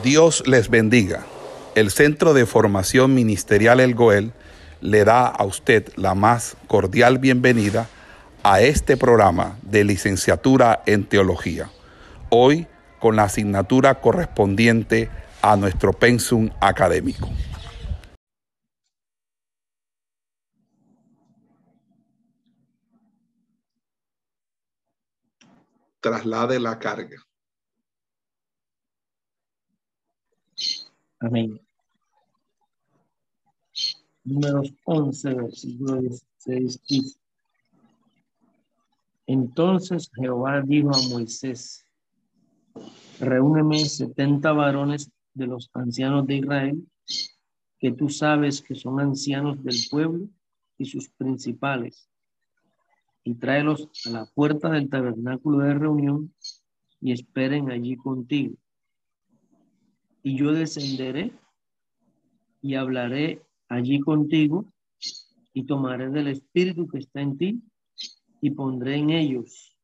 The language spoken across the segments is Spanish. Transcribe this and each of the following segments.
Dios les bendiga. El Centro de Formación Ministerial El Goel le da a usted la más cordial bienvenida a este programa de licenciatura en teología. Hoy con la asignatura correspondiente a nuestro pensum académico. Traslade la carga. Amén. Números 11, versículo 16 dice. Entonces Jehová dijo a Moisés, reúneme setenta varones de los ancianos de Israel, que tú sabes que son ancianos del pueblo y sus principales, y tráelos a la puerta del tabernáculo de reunión y esperen allí contigo y yo descenderé y hablaré allí contigo y tomaré del espíritu que está en ti y pondré en ellos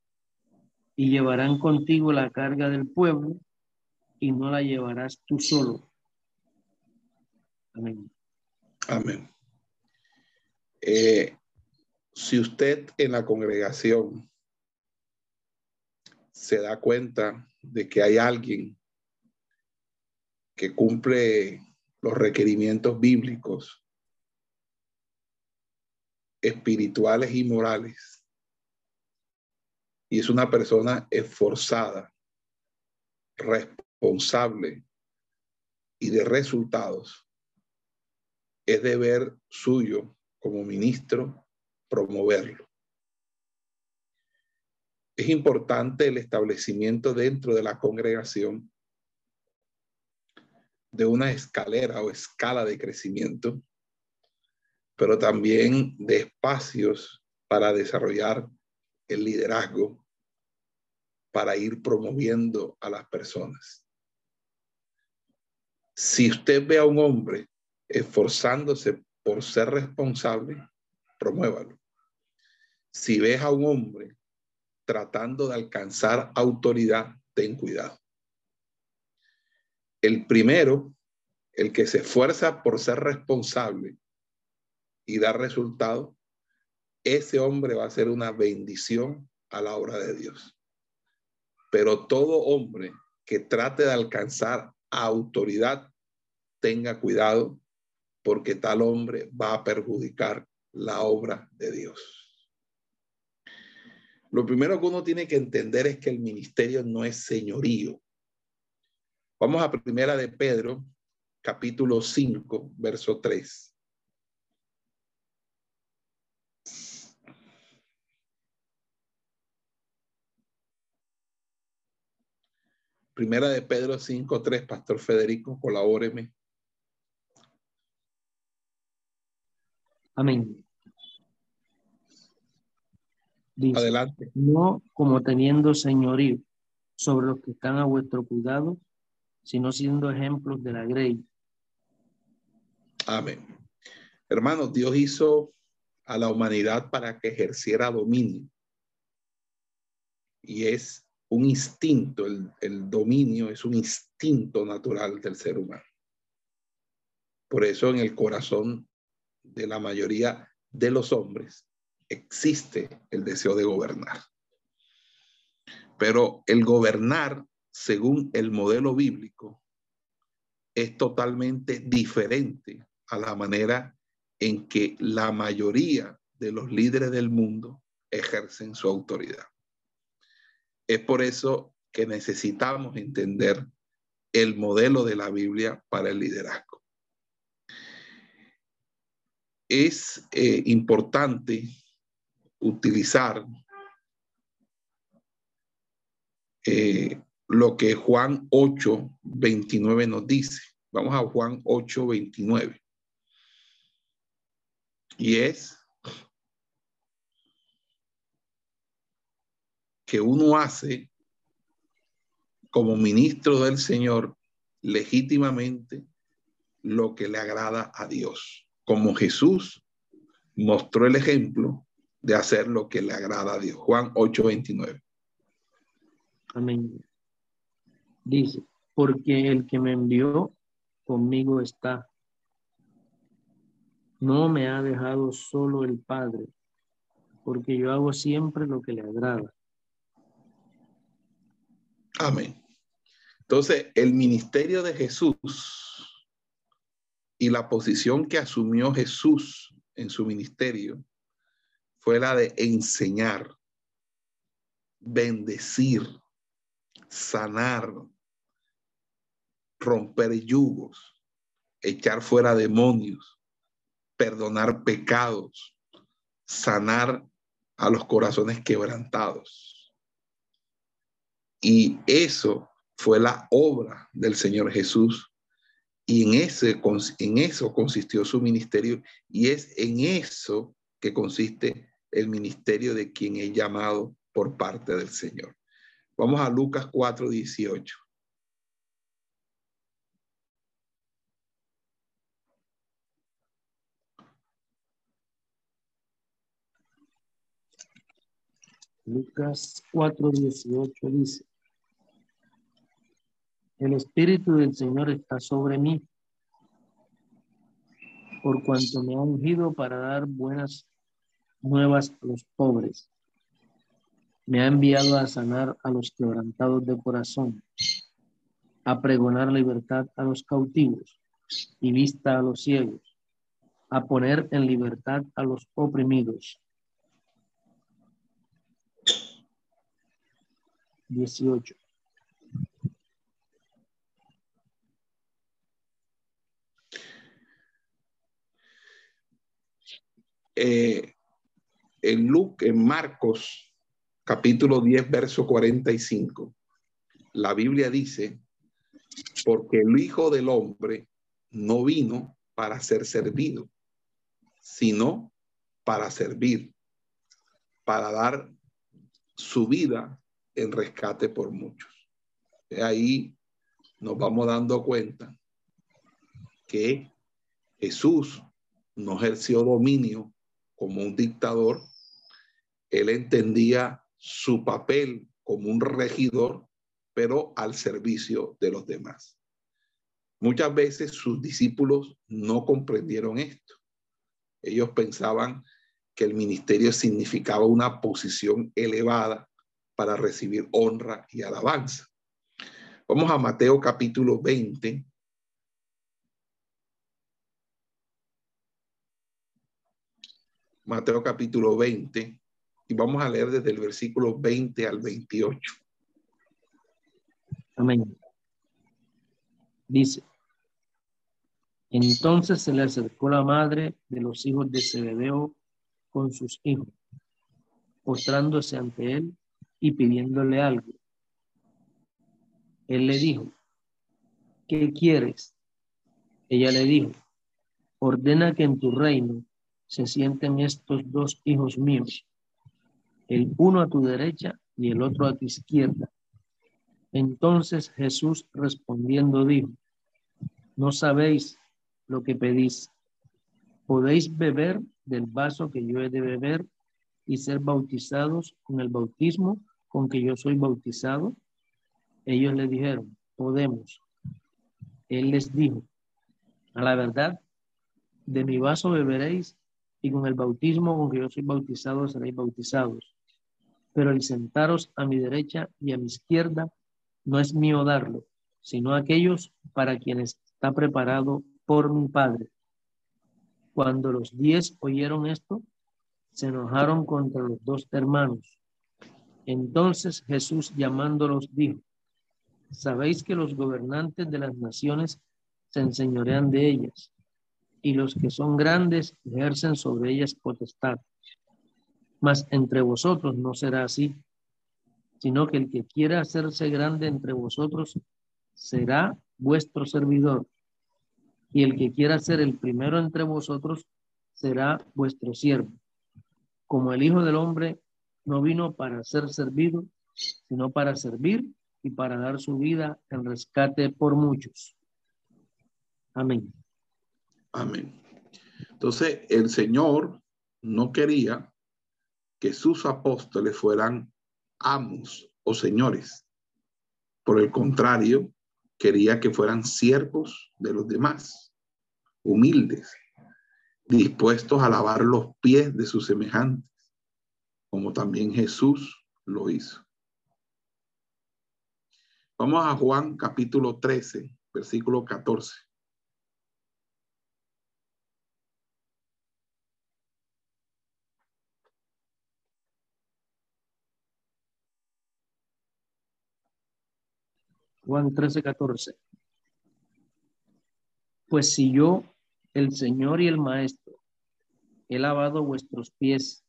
y llevarán contigo la carga del pueblo y no la llevarás tú solo. Amén. Amén. Eh, si usted en la congregación se da cuenta de que hay alguien que cumple los requerimientos bíblicos, espirituales y morales. Y es una persona esforzada, responsable y de resultados. Es deber suyo como ministro promoverlo. Es importante el establecimiento dentro de la congregación de una escalera o escala de crecimiento, pero también de espacios para desarrollar el liderazgo, para ir promoviendo a las personas. Si usted ve a un hombre esforzándose por ser responsable, promuévalo. Si ves a un hombre tratando de alcanzar autoridad, ten cuidado. El primero, el que se esfuerza por ser responsable y dar resultado, ese hombre va a ser una bendición a la obra de Dios. Pero todo hombre que trate de alcanzar autoridad, tenga cuidado porque tal hombre va a perjudicar la obra de Dios. Lo primero que uno tiene que entender es que el ministerio no es señorío. Vamos a primera de Pedro, capítulo 5, verso 3. Primera de Pedro 5, 3, Pastor Federico, colabóreme. Amén. Adelante. No como teniendo señorío sobre los que están a vuestro cuidado, sino siendo ejemplos de la grey. Amén. Hermanos, Dios hizo a la humanidad para que ejerciera dominio. Y es un instinto, el, el dominio es un instinto natural del ser humano. Por eso en el corazón de la mayoría de los hombres existe el deseo de gobernar. Pero el gobernar según el modelo bíblico, es totalmente diferente a la manera en que la mayoría de los líderes del mundo ejercen su autoridad. Es por eso que necesitamos entender el modelo de la Biblia para el liderazgo. Es eh, importante utilizar eh, lo que Juan 8, 29 nos dice. Vamos a Juan 8, 29. Y es que uno hace como ministro del Señor legítimamente lo que le agrada a Dios, como Jesús mostró el ejemplo de hacer lo que le agrada a Dios. Juan 8, 29. Amén. Dice, porque el que me envió conmigo está. No me ha dejado solo el Padre, porque yo hago siempre lo que le agrada. Amén. Entonces, el ministerio de Jesús y la posición que asumió Jesús en su ministerio fue la de enseñar, bendecir, sanar, romper yugos, echar fuera demonios, perdonar pecados, sanar a los corazones quebrantados. Y eso fue la obra del Señor Jesús. Y en, ese, en eso consistió su ministerio. Y es en eso que consiste el ministerio de quien es llamado por parte del Señor. Vamos a Lucas 4, 18. Lucas 4, 18 dice, el Espíritu del Señor está sobre mí, por cuanto me ha ungido para dar buenas nuevas a los pobres. Me ha enviado a sanar a los quebrantados de corazón, a pregonar libertad a los cautivos y vista a los ciegos, a poner en libertad a los oprimidos 18. Eh, en Luke, en Marcos, capítulo 10, verso 45, la Biblia dice, porque el Hijo del Hombre no vino para ser servido, sino para servir, para dar su vida en rescate por muchos. De ahí nos vamos dando cuenta que Jesús no ejerció dominio como un dictador, él entendía su papel como un regidor, pero al servicio de los demás. Muchas veces sus discípulos no comprendieron esto. Ellos pensaban que el ministerio significaba una posición elevada para recibir honra y alabanza. Vamos a Mateo capítulo 20. Mateo capítulo 20 y vamos a leer desde el versículo 20 al 28. Amén. Dice, entonces se le acercó la madre de los hijos de Zebedeo con sus hijos, postrándose ante él y pidiéndole algo. Él le dijo, ¿qué quieres? Ella le dijo, ordena que en tu reino se sienten estos dos hijos míos, el uno a tu derecha y el otro a tu izquierda. Entonces Jesús respondiendo dijo, no sabéis lo que pedís. ¿Podéis beber del vaso que yo he de beber y ser bautizados con el bautismo con que yo soy bautizado? Ellos le dijeron, podemos. Él les dijo, a la verdad, de mi vaso beberéis y con el bautismo con que yo soy bautizado seréis bautizados. Pero el sentaros a mi derecha y a mi izquierda no es mío darlo, sino aquellos para quienes está preparado por mi Padre. Cuando los diez oyeron esto, se enojaron contra los dos hermanos entonces Jesús llamándolos dijo, sabéis que los gobernantes de las naciones se enseñorean de ellas, y los que son grandes ejercen sobre ellas potestad. Mas entre vosotros no será así, sino que el que quiera hacerse grande entre vosotros será vuestro servidor, y el que quiera ser el primero entre vosotros será vuestro siervo. Como el Hijo del Hombre no vino para ser servido, sino para servir y para dar su vida en rescate por muchos. Amén. Amén. Entonces, el Señor no quería que sus apóstoles fueran amos o señores. Por el contrario, quería que fueran siervos de los demás, humildes, dispuestos a lavar los pies de sus semejantes, como también Jesús lo hizo. Vamos a Juan capítulo 13, versículo 14. Juan 13, 14. Pues si yo, el Señor y el Maestro, he lavado vuestros pies,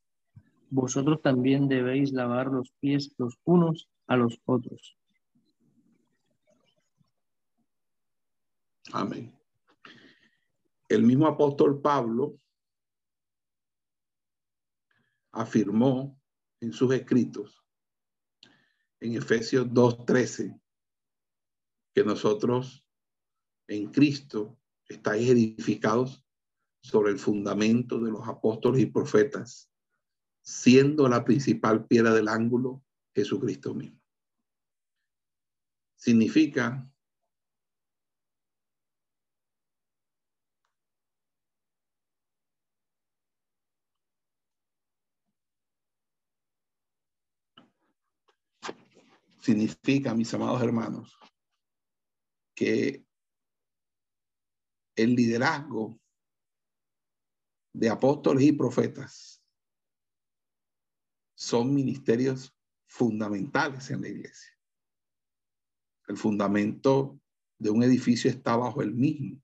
vosotros también debéis lavar los pies los unos a los otros. Amén. El mismo apóstol Pablo afirmó en sus escritos en Efesios 2.13 que nosotros en Cristo estáis edificados sobre el fundamento de los apóstoles y profetas, siendo la principal piedra del ángulo Jesucristo mismo. Significa significa, mis amados hermanos, que el liderazgo de apóstoles y profetas son ministerios fundamentales en la iglesia. El fundamento de un edificio está bajo el mismo,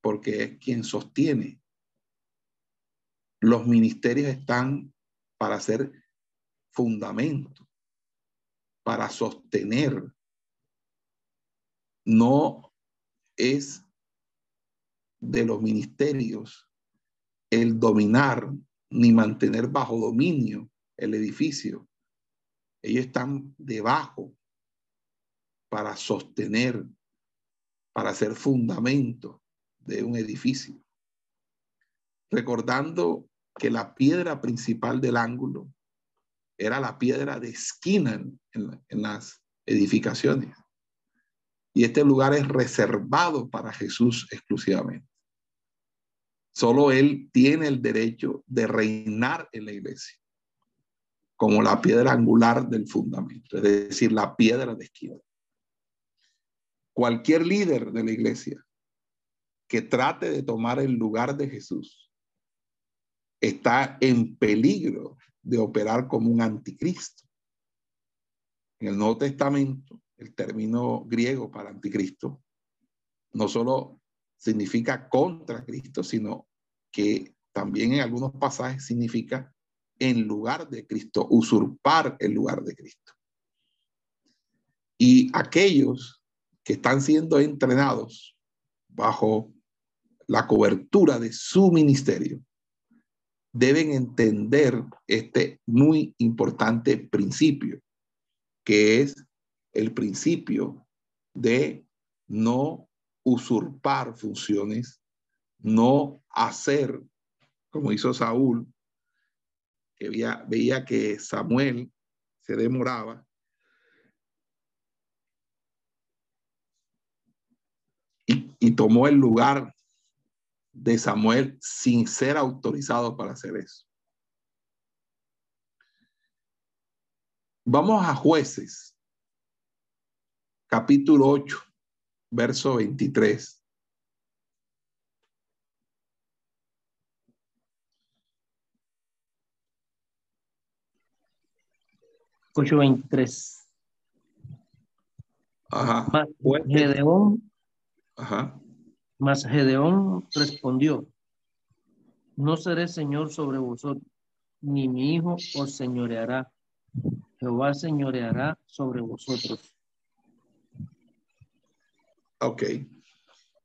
porque es quien sostiene. Los ministerios están para ser fundamento, para sostener no es de los ministerios el dominar ni mantener bajo dominio el edificio. Ellos están debajo para sostener, para ser fundamento de un edificio. Recordando que la piedra principal del ángulo era la piedra de esquina en, en las edificaciones. Y este lugar es reservado para Jesús exclusivamente. Solo Él tiene el derecho de reinar en la iglesia como la piedra angular del fundamento, es decir, la piedra de esquina. Cualquier líder de la iglesia que trate de tomar el lugar de Jesús está en peligro de operar como un anticristo. En el Nuevo Testamento, el término griego para anticristo, no solo significa contra Cristo, sino que también en algunos pasajes significa en lugar de Cristo, usurpar el lugar de Cristo. Y aquellos que están siendo entrenados bajo la cobertura de su ministerio deben entender este muy importante principio, que es el principio de no usurpar funciones, no hacer como hizo Saúl, que veía, veía que Samuel se demoraba. Y, tomó el lugar de Samuel sin ser autorizado para hacer eso. Vamos a jueces capítulo 8, verso 23. Ocho veintitrés. Ajá. Mas Gedeón, Ajá. mas Gedeón respondió, no seré señor sobre vosotros, ni mi hijo os señoreará. Jehová señoreará sobre vosotros. Ok.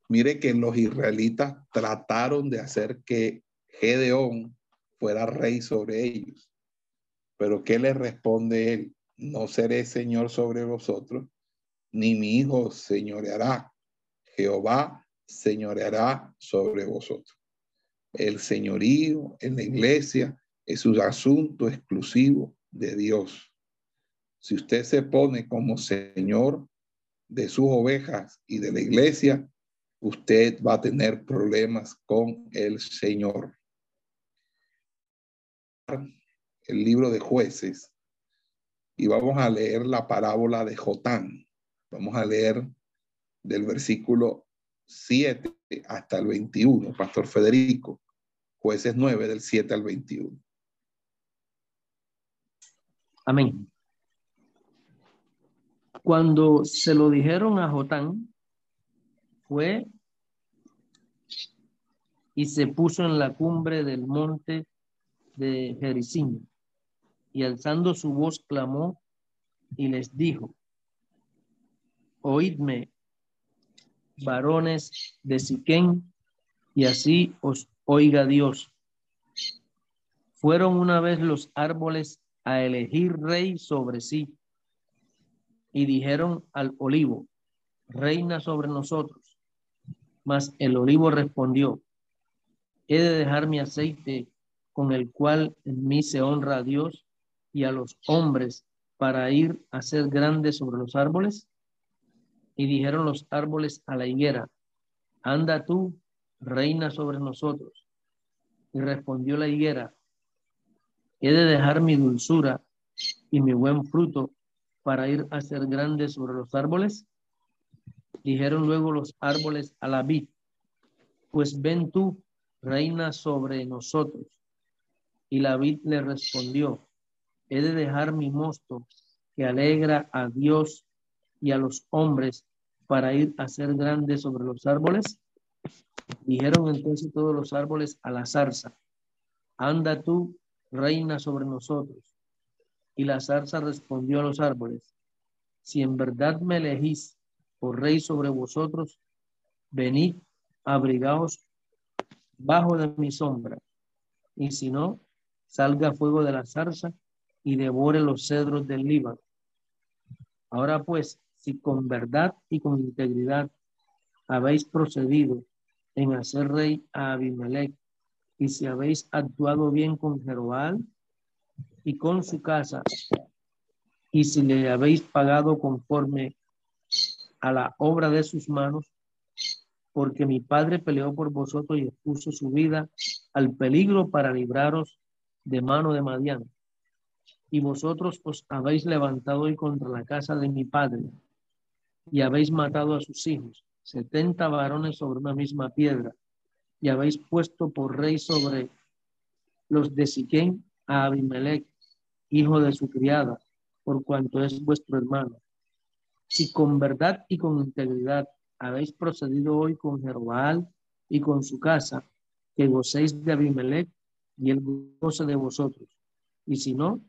Mire que los israelitas trataron de hacer que Gedeón fuera rey sobre ellos. Pero ¿qué le responde él? No seré señor sobre vosotros, ni mi hijo señoreará. Jehová señoreará sobre vosotros. El señorío en la iglesia es un asunto exclusivo de Dios. Si usted se pone como señor de sus ovejas y de la iglesia, usted va a tener problemas con el Señor. El libro de jueces y vamos a leer la parábola de Jotán. Vamos a leer del versículo 7 hasta el 21, Pastor Federico, jueces 9 del 7 al 21. Amén. Cuando se lo dijeron a Jotán, fue y se puso en la cumbre del monte de Jericín y alzando su voz clamó y les dijo, oídme, varones de Siquén, y así os oiga Dios. Fueron una vez los árboles a elegir rey sobre sí, y dijeron al olivo, reina sobre nosotros. Mas el olivo respondió, he de dejar mi aceite con el cual en mí se honra a Dios y a los hombres para ir a ser grandes sobre los árboles? Y dijeron los árboles a la higuera, anda tú, reina sobre nosotros. Y respondió la higuera, he de dejar mi dulzura y mi buen fruto para ir a ser grande sobre los árboles? Dijeron luego los árboles a la vid, pues ven tú, reina sobre nosotros. Y la vid le respondió, he de dejar mi mosto que alegra a Dios y a los hombres para ir a ser grande sobre los árboles? Dijeron entonces todos los árboles a la zarza, anda tú, reina sobre nosotros. Y la zarza respondió a los árboles, si en verdad me elegís por rey sobre vosotros, venid, abrigaos bajo de mi sombra, y si no, salga fuego de la zarza y devore los cedros del Líbano. Ahora pues, si con verdad y con integridad habéis procedido en hacer rey a Abimelech, y si habéis actuado bien con Jeroboam y con su casa, y si le habéis pagado conforme a la obra de sus manos, porque mi padre peleó por vosotros y expuso su vida al peligro para libraros de mano de Madián. Y vosotros os habéis levantado hoy contra la casa de mi padre y habéis matado a sus hijos, setenta varones sobre una misma piedra, y habéis puesto por rey sobre los de Siquén a Abimelech, hijo de su criada, por cuanto es vuestro hermano. Si con verdad y con integridad habéis procedido hoy con Jeroboam y con su casa, que gocéis de Abimelech y el goce de vosotros. Y si no,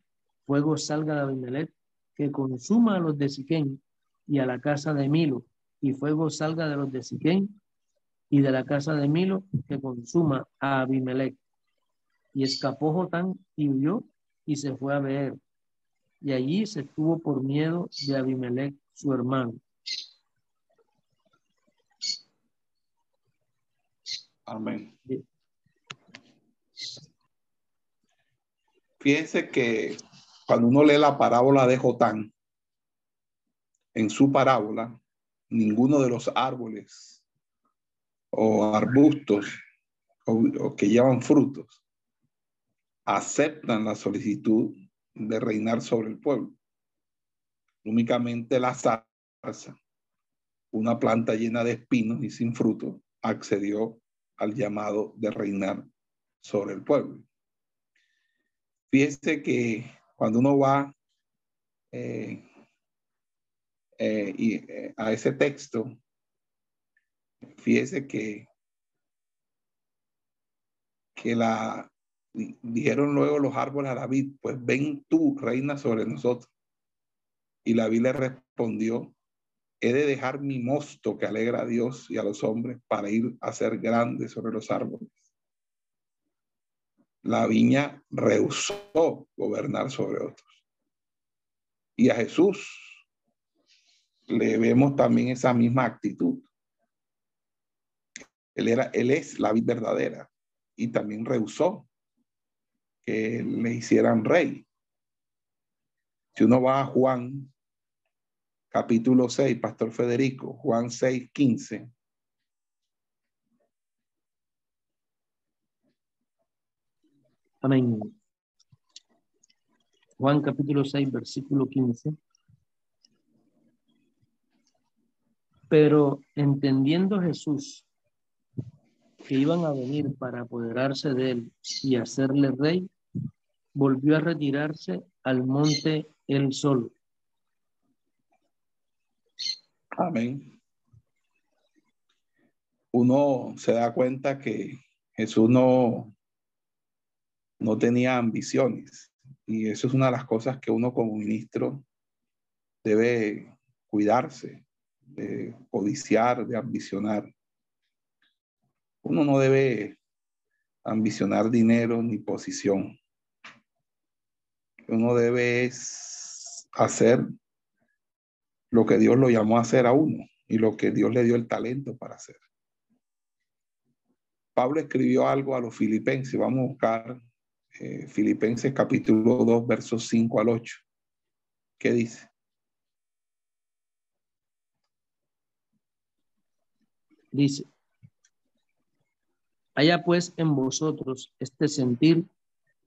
fuego salga de Abimelech, que consuma a los de Siquén y a la casa de Milo, y fuego salga de los de Siquén y de la casa de Milo, que consuma a Abimelech. Y escapó Jotán y huyó y se fue a ver. Y allí se tuvo por miedo de Abimelech, su hermano. Amén. Fíjense que cuando uno lee la parábola de Jotán, en su parábola, ninguno de los árboles o arbustos o, que llevan frutos aceptan la solicitud de reinar sobre el pueblo. Únicamente la zarza, una planta llena de espinos y sin fruto, accedió al llamado de reinar sobre el pueblo. Fíjense que cuando uno va eh, eh, y, eh, a ese texto, fíjese que, que la dijeron luego los árboles a David, pues ven tú, reina sobre nosotros. Y la le respondió, he de dejar mi mosto que alegra a Dios y a los hombres para ir a ser grande sobre los árboles. La viña rehusó gobernar sobre otros. Y a Jesús le vemos también esa misma actitud. Él, era, él es la vida verdadera y también rehusó que le hicieran rey. Si uno va a Juan capítulo 6, Pastor Federico, Juan 6, 15. Amén. Juan capítulo 6, versículo 15. Pero entendiendo Jesús que iban a venir para apoderarse de él y hacerle rey, volvió a retirarse al monte él solo. Amén. Uno se da cuenta que Jesús no, no tenía ambiciones y eso es una de las cosas que uno como ministro debe cuidarse, de codiciar, de ambicionar. Uno no debe ambicionar dinero ni posición. Uno debe hacer lo que Dios lo llamó a hacer a uno y lo que Dios le dio el talento para hacer. Pablo escribió algo a los filipenses. Vamos a buscar eh, Filipenses capítulo 2, versos 5 al 8. ¿Qué dice? Dice, haya pues en vosotros este sentir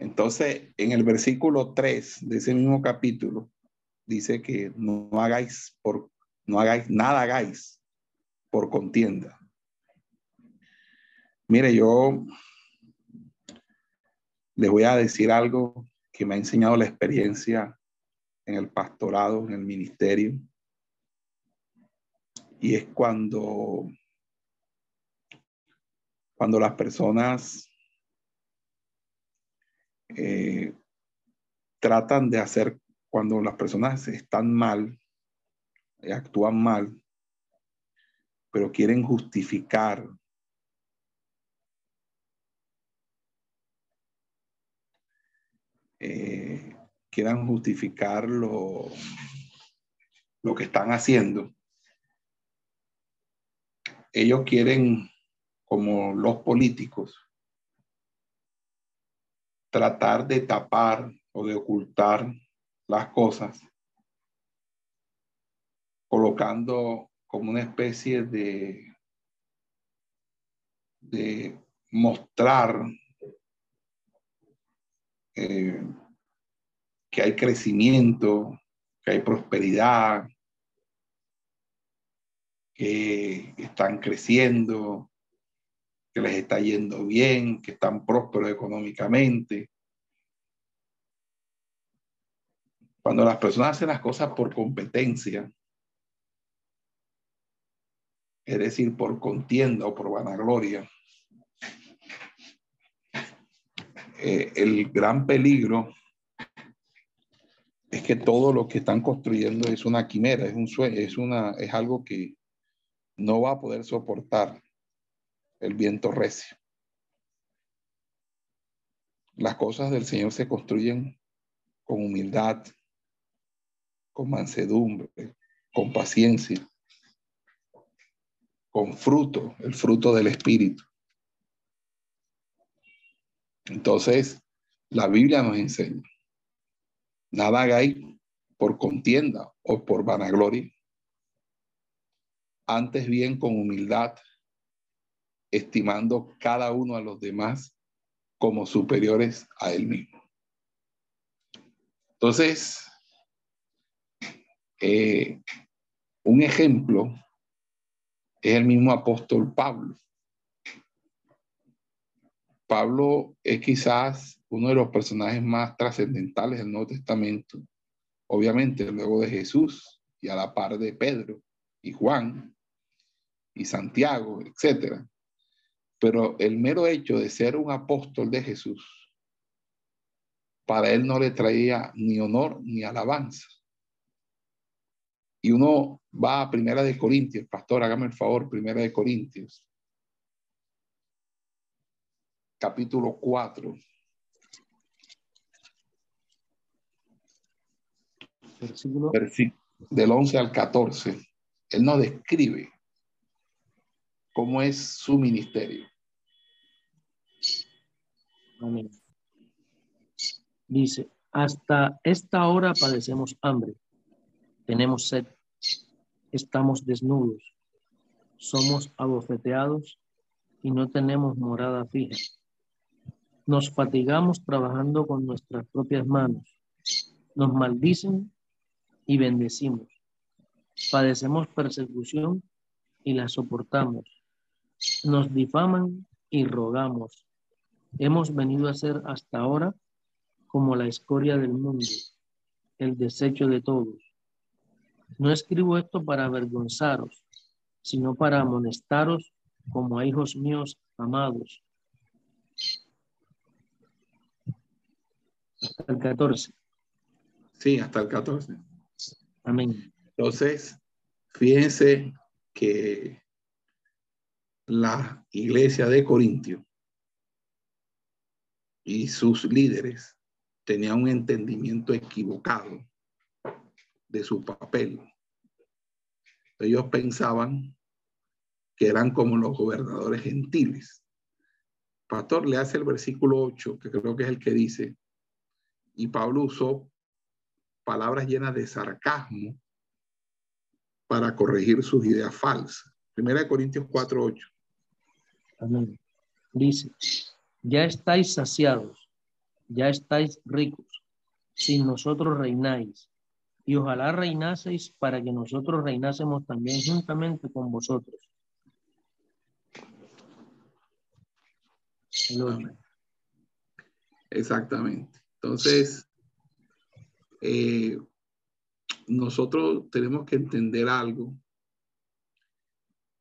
Entonces, en el versículo 3 de ese mismo capítulo, dice que no hagáis por, no hagáis, nada hagáis por contienda. Mire, yo les voy a decir algo que me ha enseñado la experiencia en el pastorado, en el ministerio. Y es cuando, cuando las personas eh, tratan de hacer, cuando las personas están mal, eh, actúan mal, pero quieren justificar eh, quieran justificar lo, lo que están haciendo. Ellos quieren, como los políticos, tratar de tapar o de ocultar las cosas, colocando como una especie de, de mostrar eh, que hay crecimiento, que hay prosperidad, que están creciendo, que les está yendo bien, que están prósperos económicamente. Cuando las personas hacen las cosas por competencia, es decir, por contienda o por vanagloria, eh, el gran peligro es que todo lo que están construyendo es una quimera, es un sueño, es una, es algo que no va a poder soportar el viento recio. Las cosas del Señor se construyen con humildad, con mansedumbre, con paciencia, con fruto, el fruto del Espíritu. Entonces, la Biblia nos enseña, nada hagáis por contienda o por vanagloria, antes bien con humildad, estimando cada uno a los demás como superiores a él mismo. Entonces, eh, un ejemplo es el mismo apóstol Pablo. Pablo es quizás uno de los personajes más trascendentales del Nuevo Testamento, obviamente luego de Jesús y a la par de Pedro y Juan y Santiago, etcétera. Pero el mero hecho de ser un apóstol de Jesús, para él no le traía ni honor ni alabanza. Y uno va a Primera de Corintios, pastor, hágame el favor, Primera de Corintios, capítulo 4. Versículo. del 11 al 14. Él nos describe cómo es su ministerio. Dice, hasta esta hora padecemos hambre, tenemos sed, estamos desnudos, somos abofeteados y no tenemos morada fija. Nos fatigamos trabajando con nuestras propias manos, nos maldicen y bendecimos. Padecemos persecución y la soportamos. Nos difaman y rogamos. Hemos venido a ser hasta ahora como la escoria del mundo, el desecho de todos. No escribo esto para avergonzaros, sino para amonestaros como a hijos míos amados. Hasta el 14. Sí, hasta el 14. Amén. Entonces, fíjense que la iglesia de Corintio y sus líderes tenían un entendimiento equivocado de su papel. Ellos pensaban que eran como los gobernadores gentiles. Pastor le hace el versículo 8, que creo que es el que dice, y Pablo usó palabras llenas de sarcasmo para corregir sus ideas falsas. Primera de Corintios 4, 8. Amén. Dice, ya estáis saciados, ya estáis ricos, sin nosotros reináis, y ojalá reinaseis para que nosotros reinásemos también juntamente con vosotros. Exactamente. Entonces, eh, nosotros tenemos que entender algo,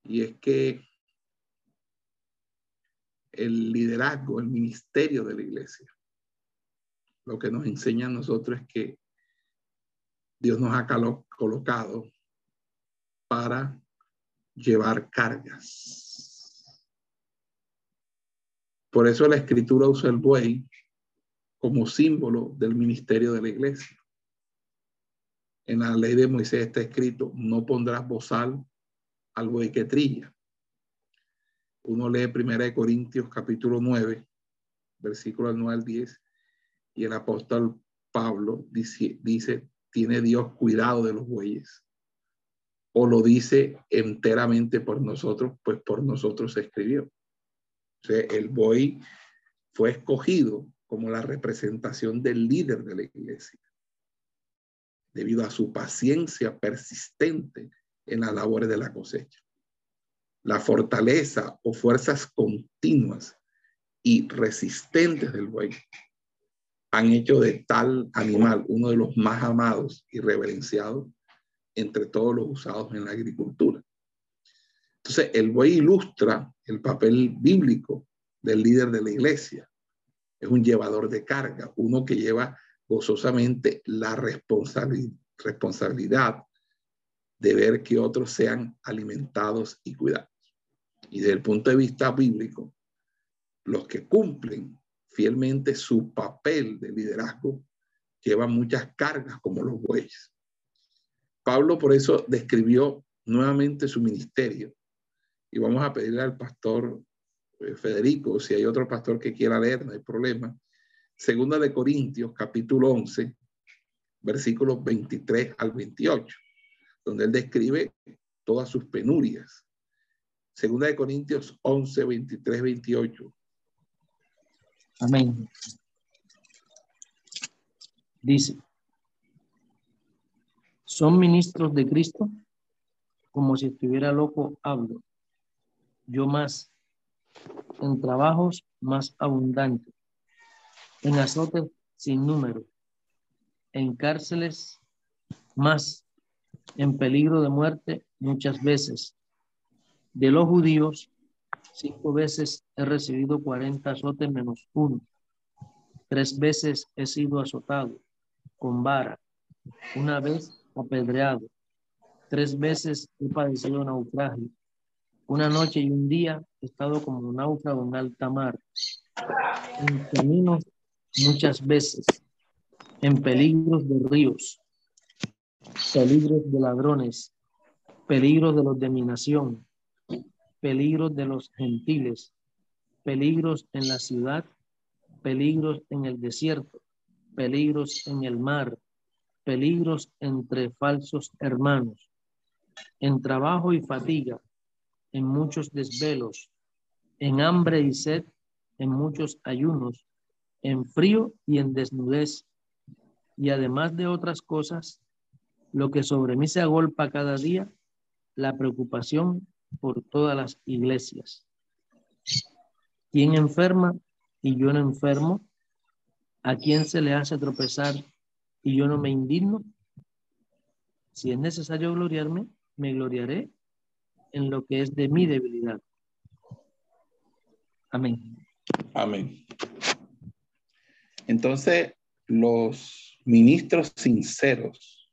y es que el liderazgo, el ministerio de la iglesia, lo que nos enseña a nosotros es que Dios nos ha colocado para llevar cargas. Por eso la escritura usa el buey como símbolo del ministerio de la iglesia. En la ley de Moisés está escrito, no pondrás bozal al buey que trilla. Uno lee Primera de Corintios capítulo 9, versículo 9 al 10, y el apóstol Pablo dice, dice, tiene Dios cuidado de los bueyes. O lo dice enteramente por nosotros, pues por nosotros se escribió. O sea, el buey fue escogido como la representación del líder de la iglesia, debido a su paciencia persistente en las labores de la cosecha. La fortaleza o fuerzas continuas y resistentes del buey han hecho de tal animal uno de los más amados y reverenciados entre todos los usados en la agricultura. Entonces, el buey ilustra el papel bíblico del líder de la iglesia. Es un llevador de carga, uno que lleva gozosamente la responsabilidad de ver que otros sean alimentados y cuidados. Y desde el punto de vista bíblico, los que cumplen fielmente su papel de liderazgo llevan muchas cargas como los bueyes. Pablo por eso describió nuevamente su ministerio. Y vamos a pedirle al pastor eh, Federico, si hay otro pastor que quiera leer, no hay problema. Segunda de Corintios, capítulo 11, versículos 23 al 28, donde él describe todas sus penurias. Segunda de Corintios 11, 23, 28. Amén. Dice, ¿son ministros de Cristo? Como si estuviera loco, hablo. Yo más, en trabajos más abundantes, en azotes sin número, en cárceles más, en peligro de muerte muchas veces. De los judíos Cinco veces he recibido cuarenta azotes menos uno. Tres veces he sido azotado con vara. Una vez apedreado. Tres veces he padecido naufragio. Una noche y un día he estado como náufrago en alta mar. En caminos muchas veces. En peligros de ríos. Peligros de ladrones. Peligros de los de mi nación. Peligros de los gentiles. Peligros en la ciudad. Peligros en el desierto. Peligros en el mar. Peligros entre falsos hermanos en trabajo y fatiga, en muchos desvelos, en hambre y sed, en muchos ayunos, en frío y en desnudez. Y además de otras cosas, lo que sobre mí se agolpa cada día, la preocupación por todas las iglesias. ¿Quién enferma y yo no enfermo? ¿A quién se le hace tropezar y yo no me indigno? Si es necesario gloriarme, me gloriaré en lo que es de mi debilidad. Amén. Amén. Entonces, los ministros sinceros,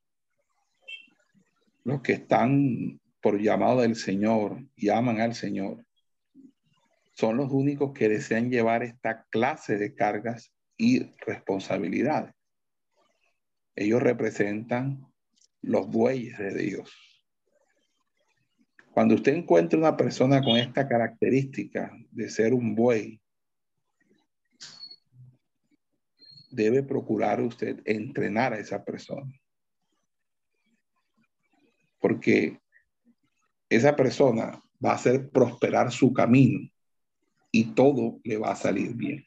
los que están por llamado del Señor y aman al Señor, son los únicos que desean llevar esta clase de cargas y responsabilidades. Ellos representan los bueyes de Dios. Cuando usted encuentra una persona con esta característica de ser un buey, debe procurar usted entrenar a esa persona. Porque esa persona va a hacer prosperar su camino y todo le va a salir bien.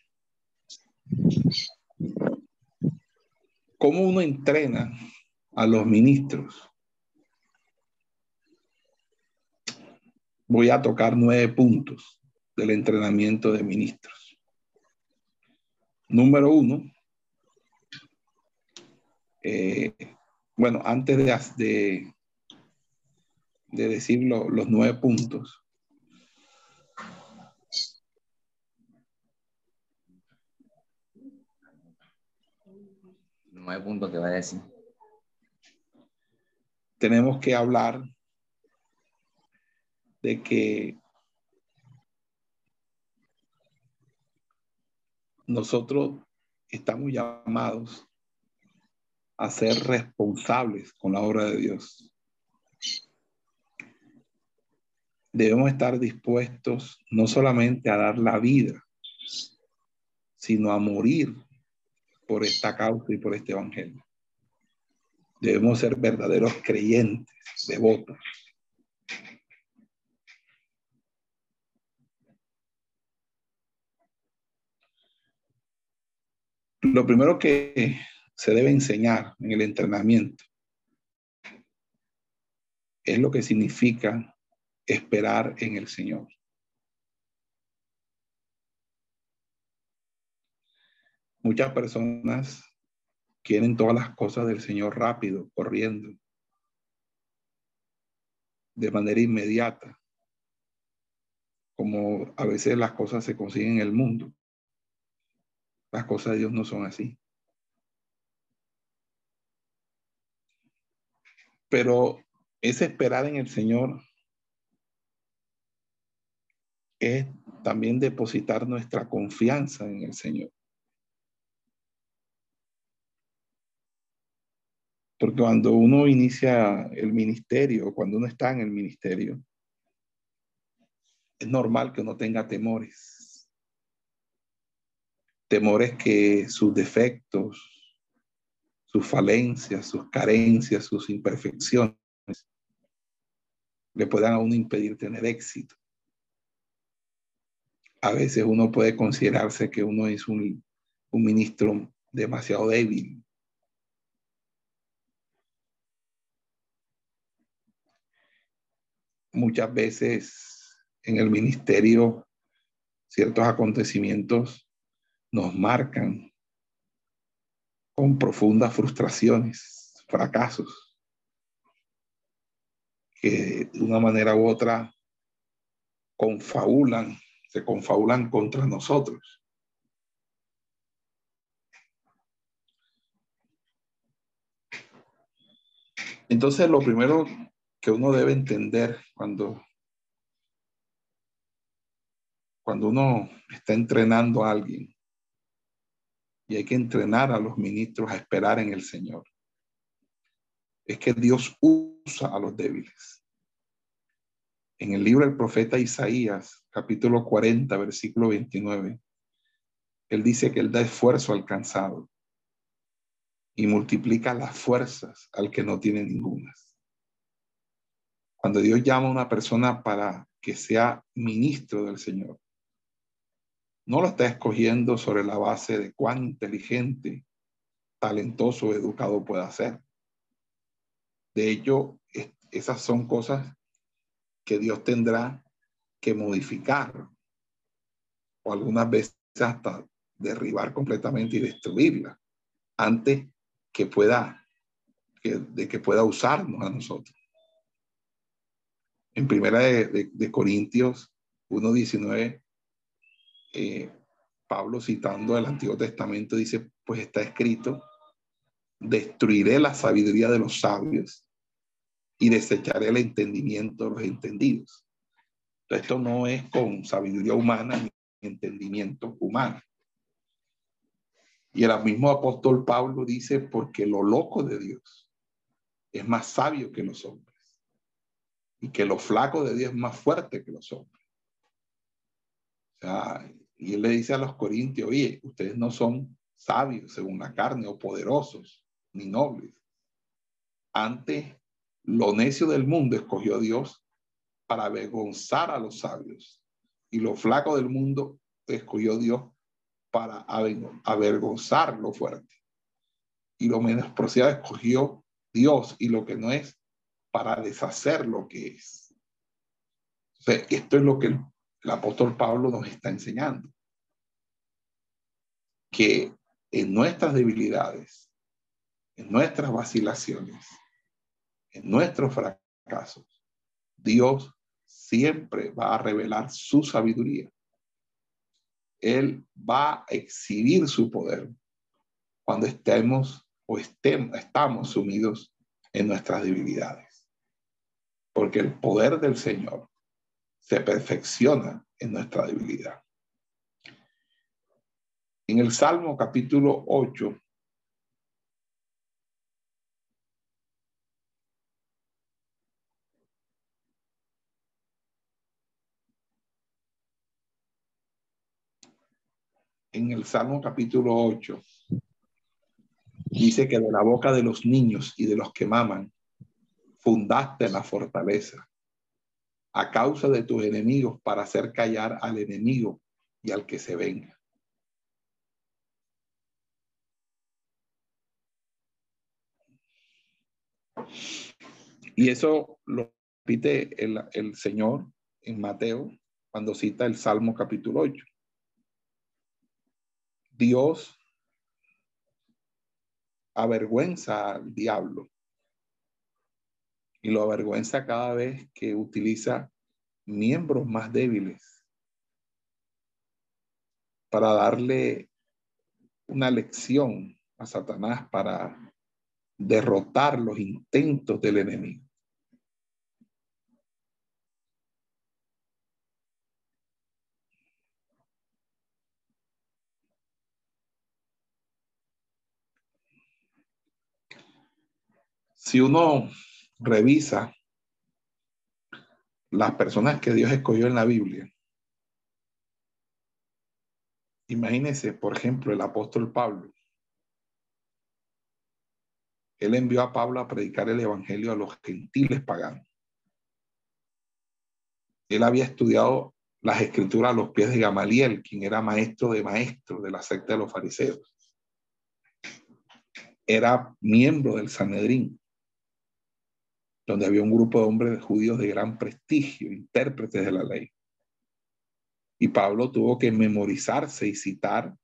¿Cómo uno entrena a los ministros? voy a tocar nueve puntos del entrenamiento de ministros. Número uno, eh, bueno, antes de, de, decir los nueve puntos, nueve puntos que va a decir. Tenemos que hablar de que nosotros estamos llamados a ser responsables con la obra de Dios. Debemos estar dispuestos no solamente a dar la vida, sino a morir por esta causa y por este evangelio. Debemos ser verdaderos creyentes, devotos. Lo primero que se debe enseñar en el entrenamiento es lo que significa esperar en el Señor. Muchas personas quieren todas las cosas del Señor rápido, corriendo, de manera inmediata, como a veces las cosas se consiguen en el mundo. Las cosas de Dios no son así. Pero ese esperar en el Señor es también depositar nuestra confianza en el Señor. Porque cuando uno inicia el ministerio, cuando uno está en el ministerio, es normal que uno tenga temores temores que sus defectos, sus falencias, sus carencias, sus imperfecciones le puedan a uno impedir tener éxito. A veces uno puede considerarse que uno es un, un ministro demasiado débil. Muchas veces en el ministerio ciertos acontecimientos nos marcan con profundas frustraciones, fracasos, que de una manera u otra confabulan, se confabulan contra nosotros. Entonces, lo primero que uno debe entender cuando, cuando uno está entrenando a alguien y hay que entrenar a los ministros a esperar en el Señor. Es que Dios usa a los débiles. En el libro del profeta Isaías, capítulo 40, versículo 29, él dice que él da esfuerzo al cansado y multiplica las fuerzas al que no tiene ninguna. Cuando Dios llama a una persona para que sea ministro del Señor, no lo está escogiendo sobre la base de cuán inteligente, talentoso, educado pueda ser. De hecho, esas son cosas que Dios tendrá que modificar o algunas veces hasta derribar completamente y destruirla antes que pueda de que pueda usarnos a nosotros. En primera de, Corintios 1.19, eh, Pablo citando el Antiguo Testamento dice, pues está escrito, destruiré la sabiduría de los sabios y desecharé el entendimiento de los entendidos. esto no es con sabiduría humana ni entendimiento humano. Y el mismo apóstol Pablo dice, porque lo loco de Dios es más sabio que los hombres y que lo flaco de Dios es más fuerte que los hombres. O y él le dice a los corintios, oye, ustedes no son sabios según la carne o poderosos ni nobles. Antes, lo necio del mundo escogió Dios para avergonzar a los sabios y lo flaco del mundo escogió Dios para avergonzar lo fuerte. Y lo menospreciado escogió Dios y lo que no es para deshacer lo que es. esto es lo que el, el apóstol Pablo nos está enseñando. Que en nuestras debilidades, en nuestras vacilaciones, nuestros fracasos, Dios siempre va a revelar su sabiduría. Él va a exhibir su poder cuando estemos o estemos, estamos sumidos en nuestras debilidades porque el poder del Señor se perfecciona en nuestra debilidad. En el Salmo capítulo 8, en el Salmo capítulo 8, dice que de la boca de los niños y de los que maman fundaste la fortaleza a causa de tus enemigos para hacer callar al enemigo y al que se venga. Y eso lo repite el, el Señor en Mateo cuando cita el Salmo capítulo 8. Dios avergüenza al diablo y lo avergüenza cada vez que utiliza miembros más débiles para darle una lección a Satanás para derrotar los intentos del enemigo. Si uno revisa las personas que Dios escogió en la Biblia. Imagínense, por ejemplo, el apóstol Pablo. Él envió a Pablo a predicar el evangelio a los gentiles paganos. Él había estudiado las escrituras a los pies de Gamaliel, quien era maestro de maestros de la secta de los fariseos. Era miembro del Sanedrín donde había un grupo de hombres judíos de gran prestigio, intérpretes de la ley. Y Pablo tuvo que memorizarse y citar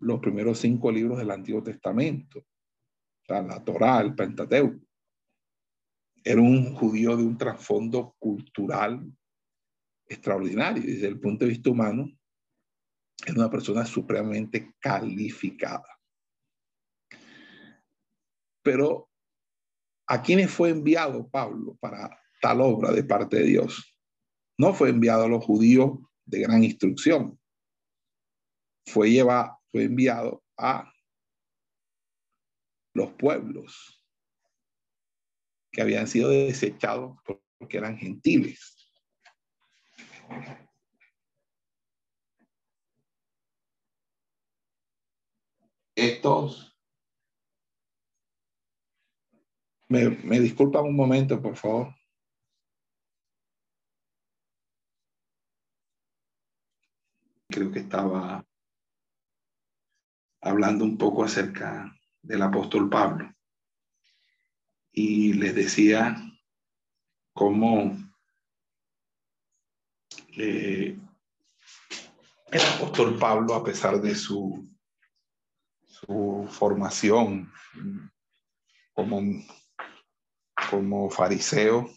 los primeros cinco libros del Antiguo Testamento, la Torá, el Pentateuco. Era un judío de un trasfondo cultural extraordinario. Desde el punto de vista humano, era una persona supremamente calificada. Pero ¿A quiénes fue enviado Pablo para tal obra de parte de Dios. No fue enviado a los judíos de gran instrucción. Fue, llevado, fue enviado a los pueblos que habían sido desechados porque eran gentiles. Estos Me, me disculpan un momento, por favor. Creo que estaba hablando un poco acerca del apóstol Pablo y les decía cómo eh, el apóstol Pablo, a pesar de su, su formación como como fariseo,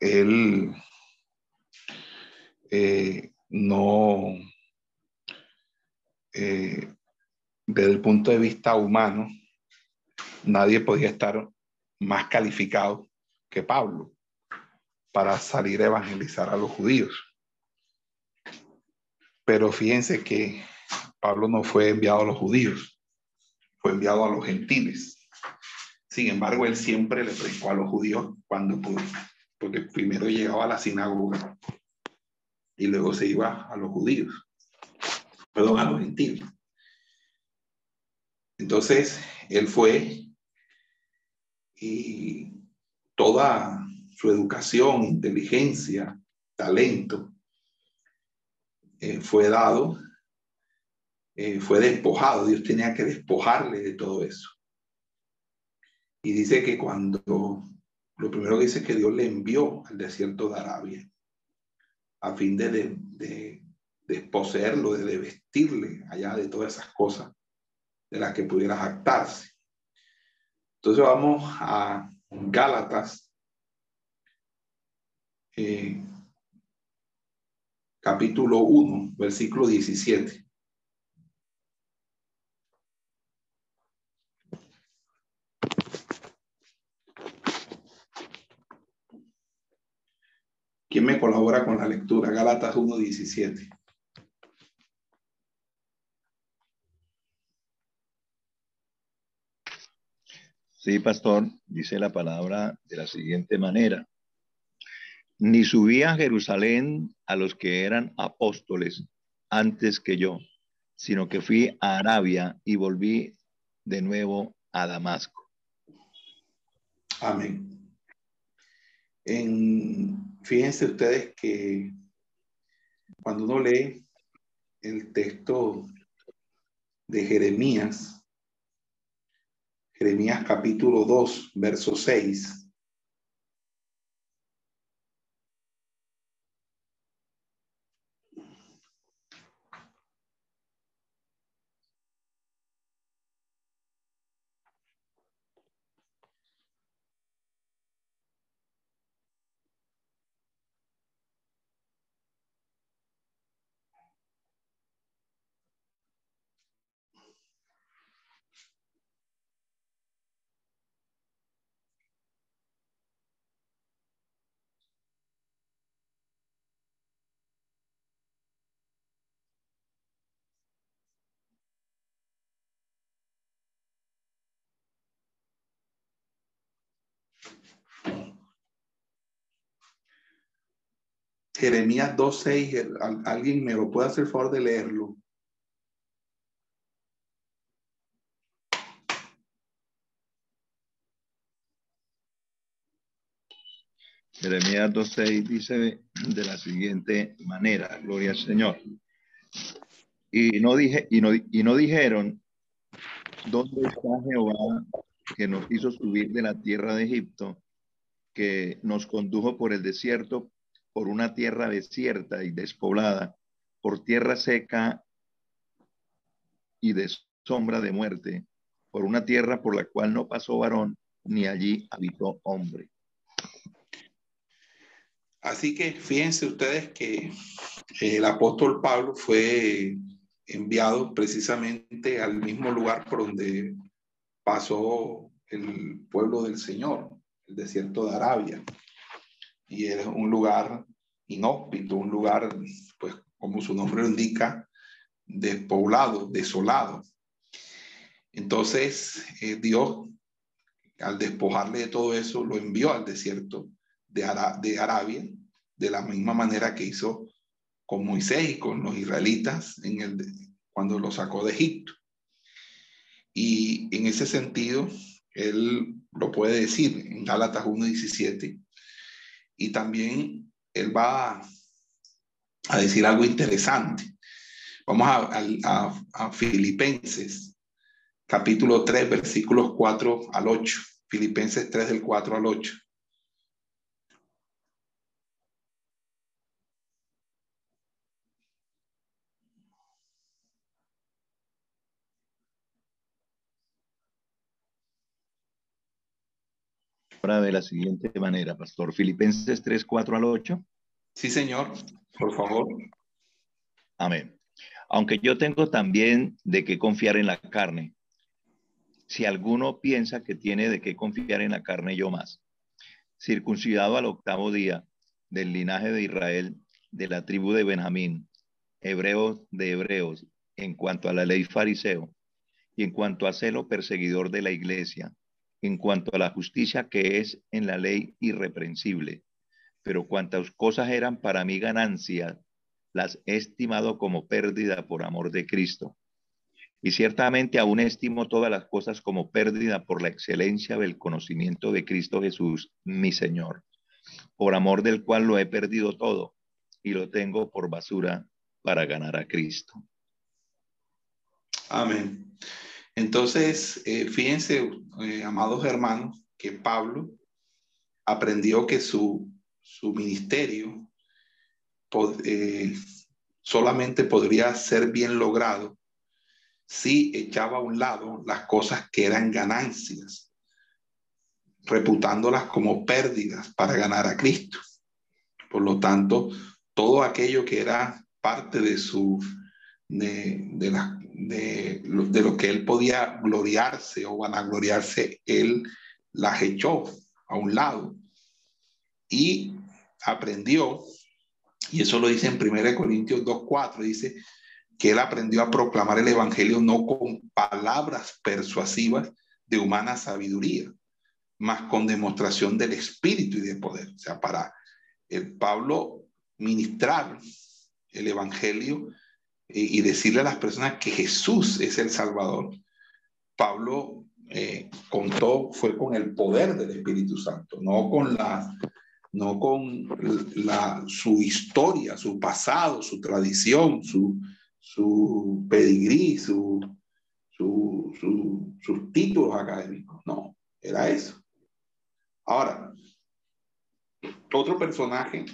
él eh, no, eh, desde el punto de vista humano, nadie podía estar más calificado que Pablo para salir a evangelizar a los judíos. Pero fíjense que Pablo no fue enviado a los judíos, fue enviado a los gentiles. Sin embargo, él siempre le predicó a los judíos cuando pudo, porque primero llegaba a la sinagoga y luego se iba a los judíos, perdón, a los gentiles. Entonces, él fue y toda su educación, inteligencia, talento, eh, fue dado, eh, fue despojado. Dios tenía que despojarle de todo eso. Y dice que cuando, lo primero que dice es que Dios le envió al desierto de Arabia a fin de, de, de, desposeerlo, de, vestirle allá de todas esas cosas de las que pudiera jactarse. Entonces vamos a Gálatas, eh, capítulo 1, versículo 17. ¿Quién me colabora con la lectura? Gálatas 1.17. Sí, pastor, dice la palabra de la siguiente manera. Ni subí a Jerusalén a los que eran apóstoles antes que yo, sino que fui a Arabia y volví de nuevo a Damasco. Amén. En Fíjense ustedes que cuando uno lee el texto de Jeremías, Jeremías capítulo 2, verso 6, Jeremías 2.6, ¿alguien me lo puede hacer favor de leerlo? Jeremías 2.6 dice de la siguiente manera, gloria al Señor. Y no, dije, y no, y no dijeron, ¿dónde está Jehová que nos hizo subir de la tierra de Egipto, que nos condujo por el desierto por una tierra desierta y despoblada, por tierra seca y de sombra de muerte, por una tierra por la cual no pasó varón, ni allí habitó hombre. Así que fíjense ustedes que el apóstol Pablo fue enviado precisamente al mismo lugar por donde pasó el pueblo del Señor, el desierto de Arabia. Y es un lugar inhóspito, un lugar, pues como su nombre lo indica, despoblado, desolado. Entonces, eh, Dios, al despojarle de todo eso, lo envió al desierto de, de Arabia, de la misma manera que hizo con Moisés y con los israelitas en el, cuando lo sacó de Egipto. Y en ese sentido, él lo puede decir en Gálatas 1.17. Y también él va a, decir algo interesante. Vamos a, a, Filipenses, capítulo 3, versículos 4 al 8. Filipenses 3 del 4 al 8. De la siguiente manera, Pastor. Filipenses 3, 4 al 8. Sí, señor, por favor. Amén. Aunque yo tengo también de qué confiar en la carne. Si alguno piensa que tiene de qué confiar en la carne, yo más. Circuncidado al octavo día del linaje de Israel, de la tribu de Benjamín, hebreo de hebreos, en cuanto a la ley fariseo, y en cuanto a celo perseguidor de la iglesia, en cuanto a la justicia que es en la ley irreprensible, pero cuantas cosas eran para mí ganancia, las he estimado como pérdida por amor de Cristo. Y ciertamente aún estimo todas las cosas como pérdida por la excelencia del conocimiento de Cristo Jesús, mi Señor, por amor del cual lo he perdido todo y lo tengo por basura para ganar a Cristo. Amén. Entonces, eh, fíjense, eh, amados hermanos, que Pablo aprendió que su, su ministerio eh, solamente podría ser bien logrado si echaba a un lado las cosas que eran ganancias, reputándolas como pérdidas para ganar a Cristo. Por lo tanto, todo aquello que era parte de su de, de, la, de, de, lo que él podía gloriarse o vanagloriarse, él las echó a un lado y aprendió, y eso lo dice en 1 Corintios 2.4, dice que él aprendió a proclamar el Evangelio no con palabras persuasivas de humana sabiduría, más con demostración del Espíritu y de poder. O sea, para el Pablo ministrar el Evangelio y, decirle a las personas que Jesús es el Salvador, Pablo eh, contó, fue con el poder del Espíritu Santo, no con la, no con la, su historia, su pasado, su tradición, su, su pedigrí, su, su, sus títulos académicos. No, era eso. Ahora, otro personaje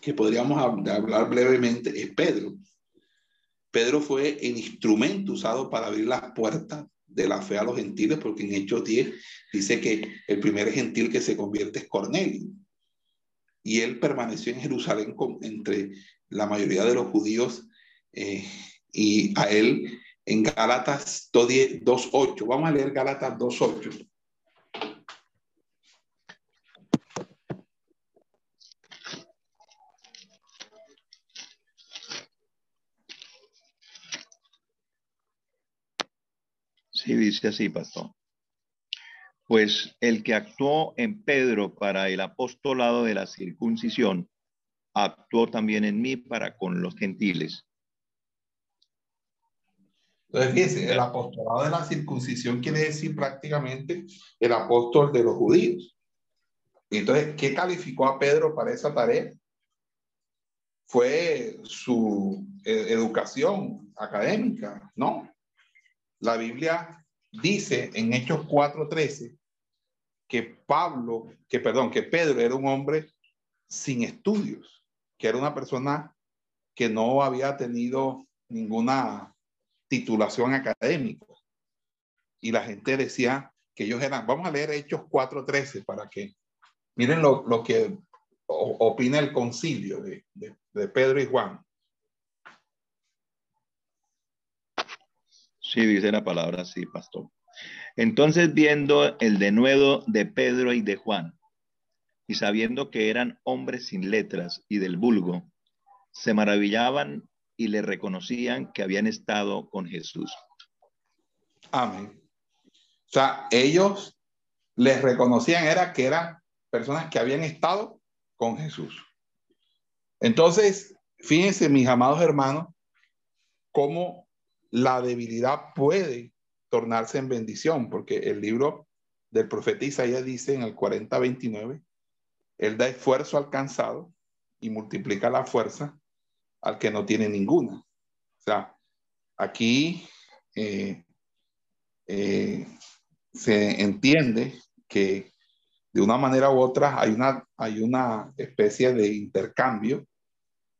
que podríamos hablar brevemente es Pedro. Pedro fue el instrumento usado para abrir las puertas de la fe a los gentiles, porque en Hechos 10 dice que el primer gentil que se convierte es Cornelio. Y él permaneció en Jerusalén entre la mayoría de los judíos eh, y a él en Gálatas 2.8. Vamos a leer Gálatas 2.8. Sí, dice así, pastor. Pues el que actuó en Pedro para el apostolado de la circuncisión, actuó también en mí para con los gentiles. Entonces, el apostolado de la circuncisión quiere decir prácticamente el apóstol de los judíos. Entonces, ¿qué calificó a Pedro para esa tarea? Fue su eh, educación académica, ¿no? La Biblia dice en Hechos 4:13 que Pablo, que perdón, que Pedro era un hombre sin estudios, que era una persona que no había tenido ninguna titulación académica. Y la gente decía que ellos eran, vamos a leer Hechos 4:13 para que miren lo, lo que opina el concilio de, de Pedro y Juan. Sí, dice la palabra sí, pastor. Entonces viendo el denuedo de Pedro y de Juan, y sabiendo que eran hombres sin letras y del vulgo, se maravillaban y le reconocían que habían estado con Jesús. Amén. O sea, ellos les reconocían era que eran personas que habían estado con Jesús. Entonces, fíjense, mis amados hermanos, cómo la debilidad puede tornarse en bendición, porque el libro del profeta Isaías dice en el 40-29, Él da esfuerzo al cansado y multiplica la fuerza al que no tiene ninguna. O sea, aquí eh, eh, se entiende que de una manera u otra hay una, hay una especie de intercambio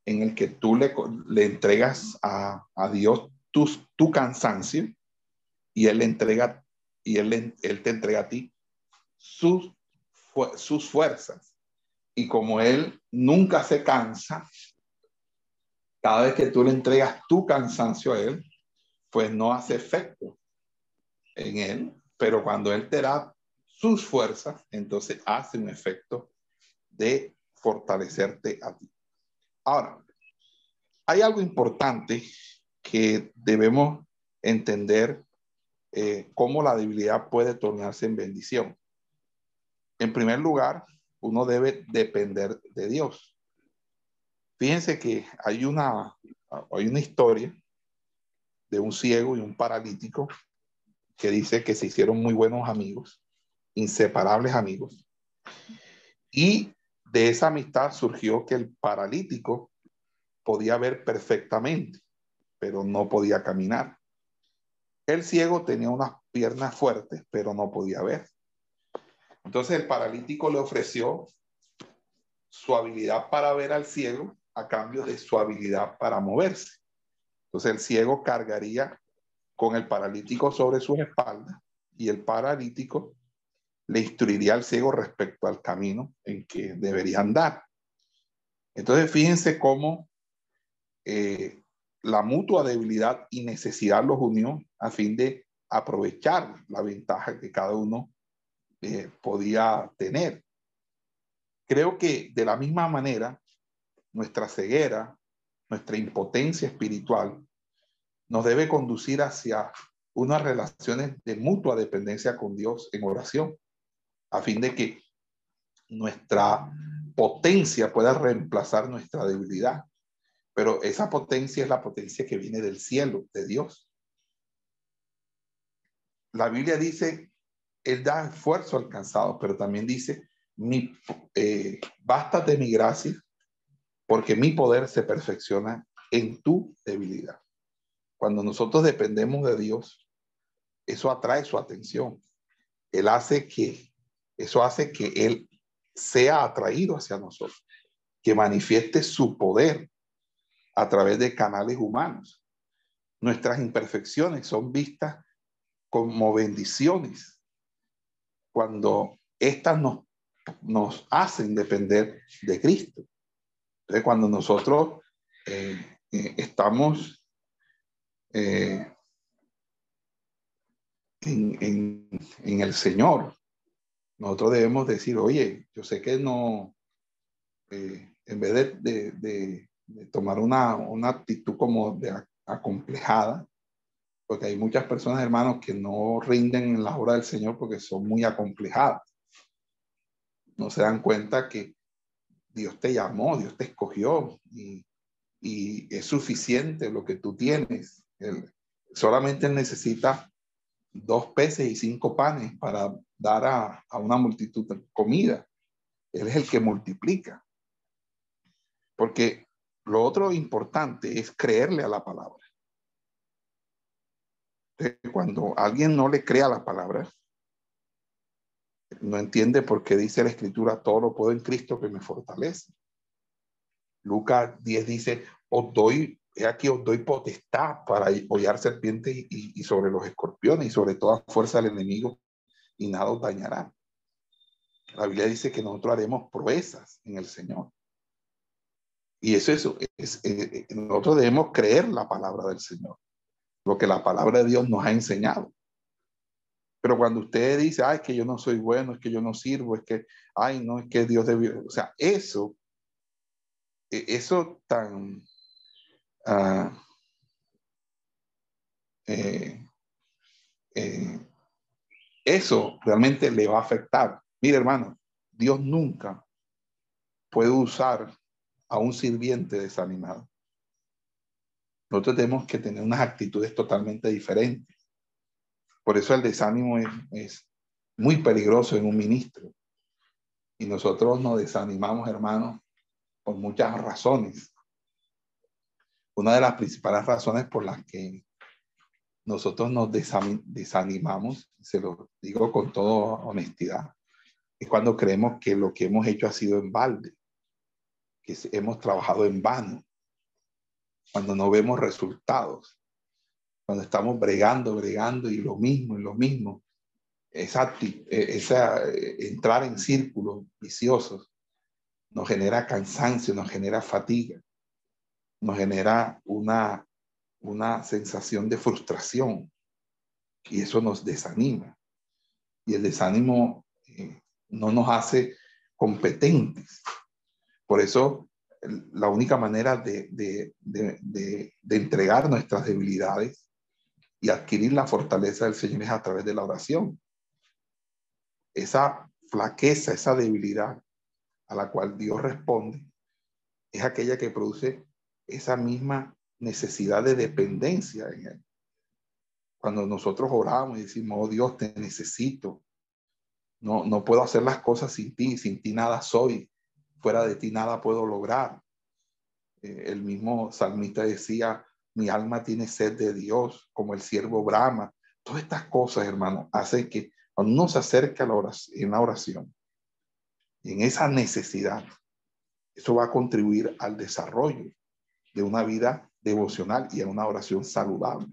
en el que tú le, le entregas a, a Dios tu, cansancio y Él, entrega, y él, él te entrega a ti sus, sus fuerzas. Y como Él nunca se cansa, cada vez que tú le entregas tu cansancio a Él, pues no hace efecto en Él, pero cuando Él te da sus fuerzas, entonces hace un efecto de fortalecerte a ti. Ahora, hay algo importante que debemos entender eh, cómo la debilidad puede tornarse en bendición. En primer lugar, uno debe depender de Dios. Fíjense que hay una, hay una historia de un ciego y un paralítico que dice que se hicieron muy buenos amigos, inseparables amigos. Y de esa amistad surgió que el paralítico podía ver perfectamente, pero no podía caminar. El ciego tenía unas piernas fuertes, pero no podía ver. Entonces el paralítico le ofreció su habilidad para ver al ciego a cambio de su habilidad para moverse. Entonces el ciego cargaría con el paralítico sobre sus espaldas y el paralítico le instruiría al ciego respecto al camino en que debería andar. Entonces fíjense cómo eh, la mutua debilidad y necesidad los unió a fin de aprovechar la ventaja que cada uno eh, podía tener. Creo que de la misma manera, nuestra ceguera, nuestra impotencia espiritual, nos debe conducir hacia unas relaciones de mutua dependencia con Dios en oración, a fin de que nuestra potencia pueda reemplazar nuestra debilidad pero esa potencia es la potencia que viene del cielo, de Dios. La Biblia dice, Él da esfuerzo alcanzado, pero también dice, mi, eh, bástate mi gracia, porque mi poder se perfecciona en tu debilidad. Cuando nosotros dependemos de Dios, eso atrae su atención. Él hace que, eso hace que Él sea atraído hacia nosotros, que manifieste su poder a través de canales humanos. Nuestras imperfecciones son vistas como bendiciones cuando éstas nos, nos hacen depender de Cristo. Entonces, cuando nosotros eh, eh, estamos eh, en, en, el Señor, nosotros debemos decir, oye, yo sé que no, en vez de tomar una, una actitud como de acomplejada, porque hay muchas personas, hermanos, que no rinden en la obra del Señor porque son muy acomplejadas. No se dan cuenta que Dios te llamó, Dios te escogió y, y es suficiente lo que tú tienes. Él, solamente necesita dos peces y cinco panes para dar a, a una multitud de comida. Él es el que multiplica. Porque lo otro importante es creerle a la palabra. Cuando alguien no le crea la palabra, no entiende por qué dice la escritura, todo lo puedo en Cristo que me fortalece. Lucas 10 dice, os doy, he aquí os doy potestad para hollar serpientes y, y, sobre los escorpiones y sobre toda fuerza del enemigo y nada os dañará. La Biblia dice que nosotros haremos proezas en el Señor. Y eso, eso es, eh, eh, nosotros debemos creer la palabra del Señor, lo que la palabra de Dios nos ha enseñado. Pero cuando usted dice, ay, es que yo no soy bueno, es que yo no sirvo, es que, ay, no, es que Dios debió, o sea, eso, e, eso tan, uh, eh, eso realmente le va a afectar. Mire, hermano, Dios nunca puede usar a un sirviente desanimado. Nosotros tenemos que tener unas actitudes totalmente diferentes. Por eso el desánimo es, es muy peligroso en un ministro. Y nosotros nos desanimamos, hermanos, por muchas razones. Una de las principales razones por las que nosotros nos desanimamos, se lo digo con toda honestidad, es cuando creemos que lo que hemos hecho ha sido en balde, que hemos trabajado en vano, cuando no vemos resultados, cuando estamos bregando, bregando y lo mismo, y lo mismo. Esa, e, esa eh, entrar en círculos viciosos nos genera cansancio, nos genera fatiga, nos genera una una sensación de frustración y eso nos desanima. Y el desánimo eh, no nos hace competentes. Por eso, la única manera de, de, de, de, entregar nuestras debilidades y adquirir la fortaleza del Señor es a través de la oración. Esa flaqueza, esa debilidad a la cual Dios responde, es aquella que produce esa misma necesidad de dependencia en Él. Cuando nosotros oramos y decimos, oh Dios, te necesito. No, no puedo hacer las cosas sin ti, sin ti nada soy, fuera de ti nada puedo lograr. Eh, el mismo salmista decía, mi alma tiene sed de Dios, como el siervo Brahma. Todas estas cosas, hermano, hacen que uno se acerca a la oración, en la oración, en esa necesidad, eso va a contribuir al desarrollo de una vida devocional y en una oración saludable.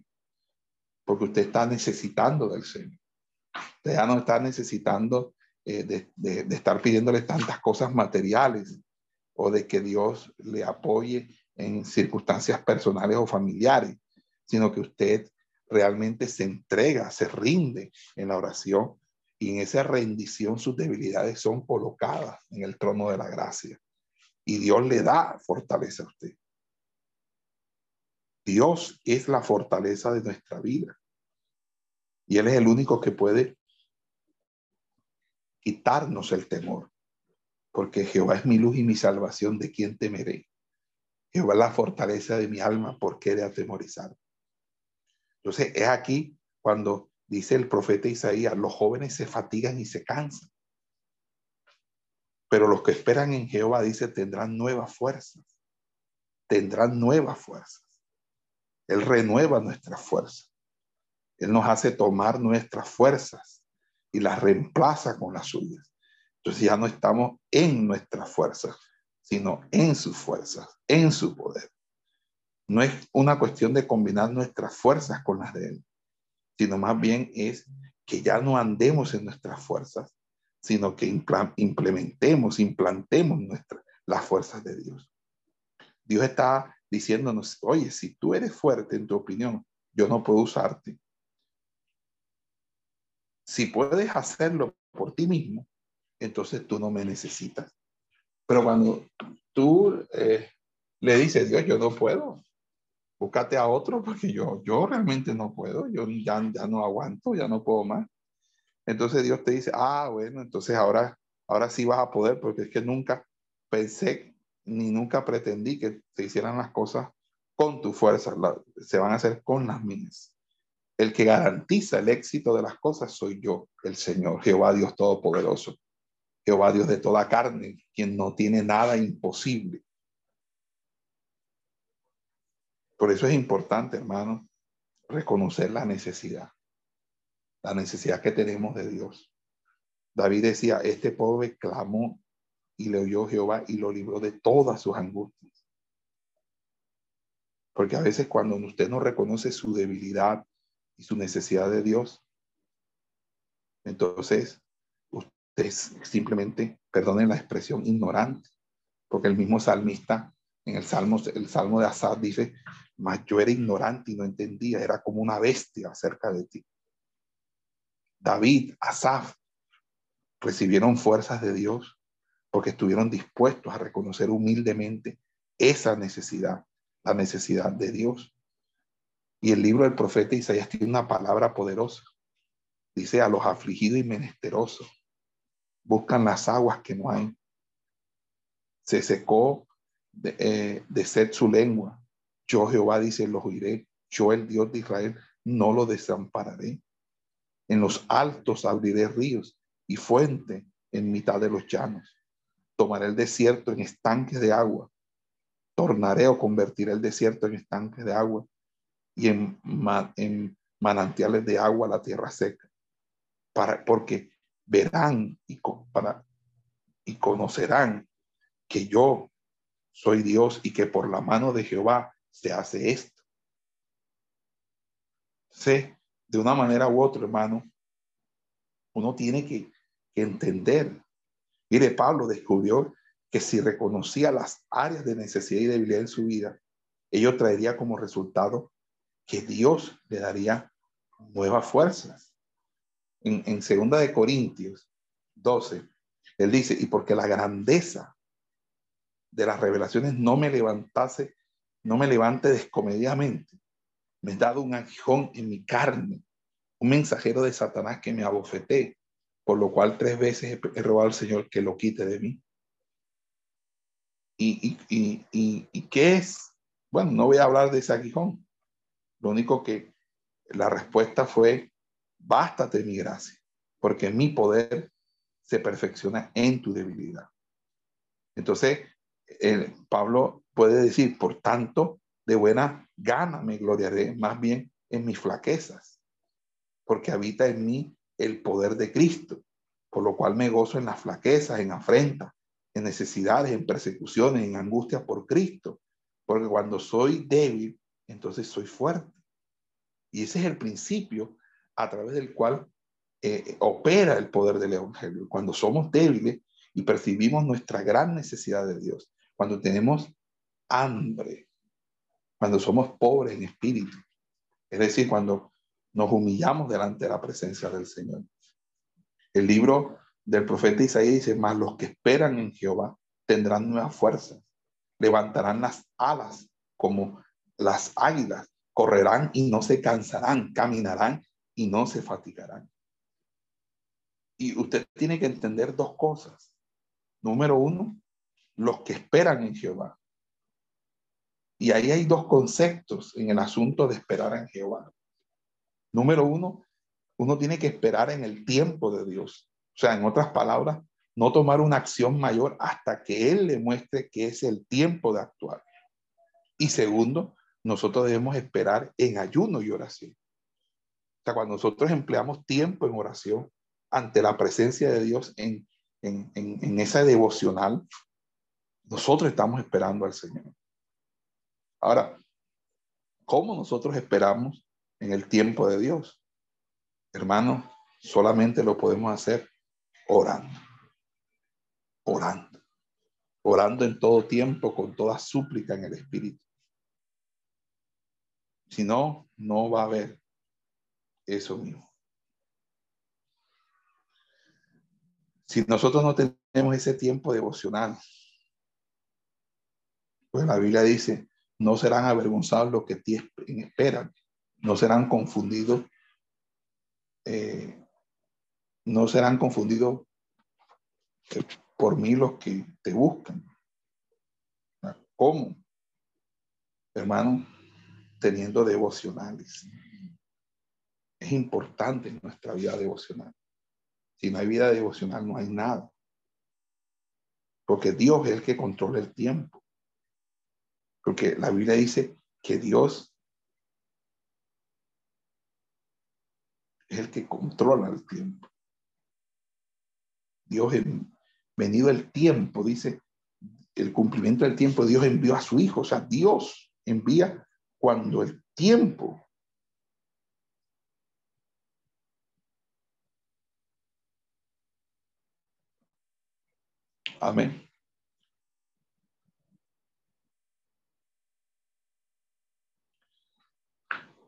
Porque usted está necesitando del Señor. Usted ya no está necesitando eh, de, de, estar pidiéndole tantas cosas materiales o de que Dios le apoye en circunstancias personales o familiares, sino que usted realmente se entrega, se rinde en la oración y en esa rendición sus debilidades son colocadas en el trono de la gracia. Y Dios le da fortaleza a usted. Dios es la fortaleza de nuestra vida. Y Él es el único que puede quitarnos el temor. Porque Jehová es mi luz y mi salvación, ¿de quien temeré? Jehová es la fortaleza de mi alma, ¿por qué de atemorizar? Entonces, es aquí cuando dice el profeta Isaías, los jóvenes se fatigan y se cansan. Pero los que esperan en Jehová, dice, tendrán nuevas fuerzas. Tendrán nuevas fuerzas. Él renueva nuestras fuerzas. Él nos hace tomar nuestras fuerzas y las reemplaza con las suyas. Entonces ya no estamos en nuestras fuerzas, sino en sus fuerzas, en su poder. No es una cuestión de combinar nuestras fuerzas con las de Él, sino más bien es que ya no andemos en nuestras fuerzas, sino que implementemos, implantemos nuestras, las fuerzas de Dios. Dios está diciéndonos, oye, si tú eres fuerte en tu opinión, yo no puedo usarte. Si puedes hacerlo por ti mismo, entonces tú no me necesitas. Pero cuando tú eh, le dices, Dios, yo no puedo, búscate a otro porque yo, yo realmente no puedo, yo ya, ya no aguanto, ya no puedo más. Entonces Dios te dice, ah, bueno, entonces ahora, ahora sí vas a poder porque es que nunca pensé ni nunca pretendí que se hicieran las cosas con tu fuerza, se van a hacer con las mías. El que garantiza el éxito de las cosas soy yo, el Señor, Jehová Dios Todopoderoso, Jehová Dios de toda carne, quien no tiene nada imposible. Por eso es importante, hermano, reconocer la necesidad, la necesidad que tenemos de Dios. David decía, este pobre clamó y le oyó Jehová y lo libró de todas sus angustias. Porque a veces cuando usted no reconoce su debilidad y su necesidad de Dios, entonces usted es simplemente, perdonen la expresión, ignorante. Porque el mismo salmista en el Salmo, el Salmo de Asad dice, mas yo era ignorante y no entendía, era como una bestia acerca de ti. David, Asaf, recibieron fuerzas de Dios porque estuvieron dispuestos a reconocer humildemente esa necesidad, la necesidad de Dios. Y el libro del profeta Isaías tiene una palabra poderosa. Dice a los afligidos y menesterosos, buscan las aguas que no hay. Se secó de, eh, sed su lengua. Yo Jehová dice, los oiré. Yo el Dios de Israel no lo desampararé. En los altos abriré ríos y fuente en mitad de los llanos. Tomaré el desierto en estanques de agua. Tornaré o convertiré el desierto en estanques de agua y en, manantiales de agua la tierra seca. Para, porque verán y, para, y conocerán que yo soy Dios y que por la mano de Jehová se hace esto. Sé, de una manera u otra, hermano, uno tiene que, que entender. Mire, Pablo descubrió que si reconocía las áreas de necesidad y debilidad en su vida, ello traería como resultado que Dios le daría nuevas fuerzas en, en segunda de Corintios 12, él dice, y porque la grandeza de las revelaciones no me levantase, no me levante descomedidamente, me he dado un aguijón en mi carne, un mensajero de Satanás que me abofeté, por lo cual tres veces he, robado al Señor que lo quite de mí. ¿Y, y, y, y qué es? Bueno, no voy a hablar de ese aguijón. Lo único que la respuesta fue bástate mi gracia, porque mi poder se perfecciona en tu debilidad. Entonces, el, Pablo puede decir, por tanto, de buena gana me gloriaré más bien en mis flaquezas, porque habita en mí el poder de Cristo, por lo cual me gozo en las flaquezas, en afrentas, en necesidades, en persecuciones, en angustias por Cristo, porque cuando soy débil, entonces soy fuerte. Y ese es el principio a través del cual eh, opera el poder del Evangelio. Cuando somos débiles y percibimos nuestra gran necesidad de Dios, cuando tenemos hambre, cuando somos pobres en espíritu, es decir, cuando nos humillamos delante de la presencia del Señor. El libro del profeta Isaías dice, más los que esperan en Jehová tendrán nuevas fuerzas, levantarán las alas como las águilas, correrán y no se cansarán, caminarán y no se fatigarán. Y usted tiene que entender dos cosas. Número uno, los que esperan en Jehová. Y ahí hay dos conceptos en el asunto de esperar en Jehová. Número uno, uno tiene que esperar en el tiempo de Dios. O sea, en otras palabras, no tomar una acción mayor hasta que Él le muestre que es el tiempo de actuar. Y segundo, nosotros debemos esperar en ayuno y oración sea, cuando nosotros empleamos tiempo en oración ante la presencia de Dios en, en, en, en esa devocional, nosotros estamos esperando al Señor. Ahora, ¿cómo nosotros esperamos en el tiempo de Dios? Hermanos, solamente lo podemos hacer orando. Orando. Orando en todo tiempo, con toda súplica en el Espíritu. Si no, no va a haber eso mismo. Si nosotros no tenemos ese tiempo devocional, pues la Biblia dice, no serán avergonzados los que te esperan, no serán confundidos, eh, no serán confundidos eh, por mí los que te buscan. ¿Cómo? Hermano, teniendo devocionales es importante en nuestra vida devocional. Si no hay vida devocional, no hay nada. Porque Dios es el que controla el tiempo. Porque la Biblia dice que Dios es el que controla el tiempo. Dios, venido el tiempo, dice, el cumplimiento del tiempo, Dios envió a su Hijo. O sea, Dios envía cuando el tiempo Amén.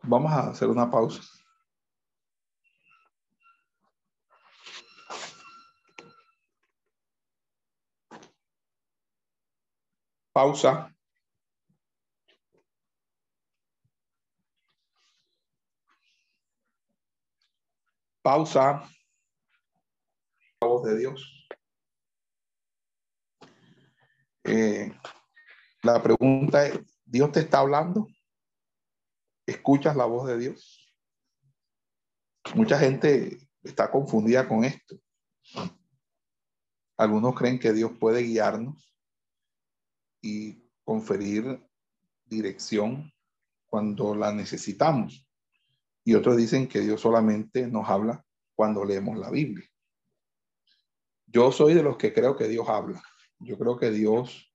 Vamos a hacer una pausa. Pausa. Pausa. La voz de Dios. Eh, la pregunta es, ¿Dios te está hablando? ¿Escuchas la voz de Dios? Mucha gente está confundida con esto. Algunos creen que Dios puede guiarnos y conferir dirección cuando la necesitamos. Y otros dicen que Dios solamente nos habla cuando leemos la Biblia. Yo soy de los que creo que Dios habla. Yo creo que Dios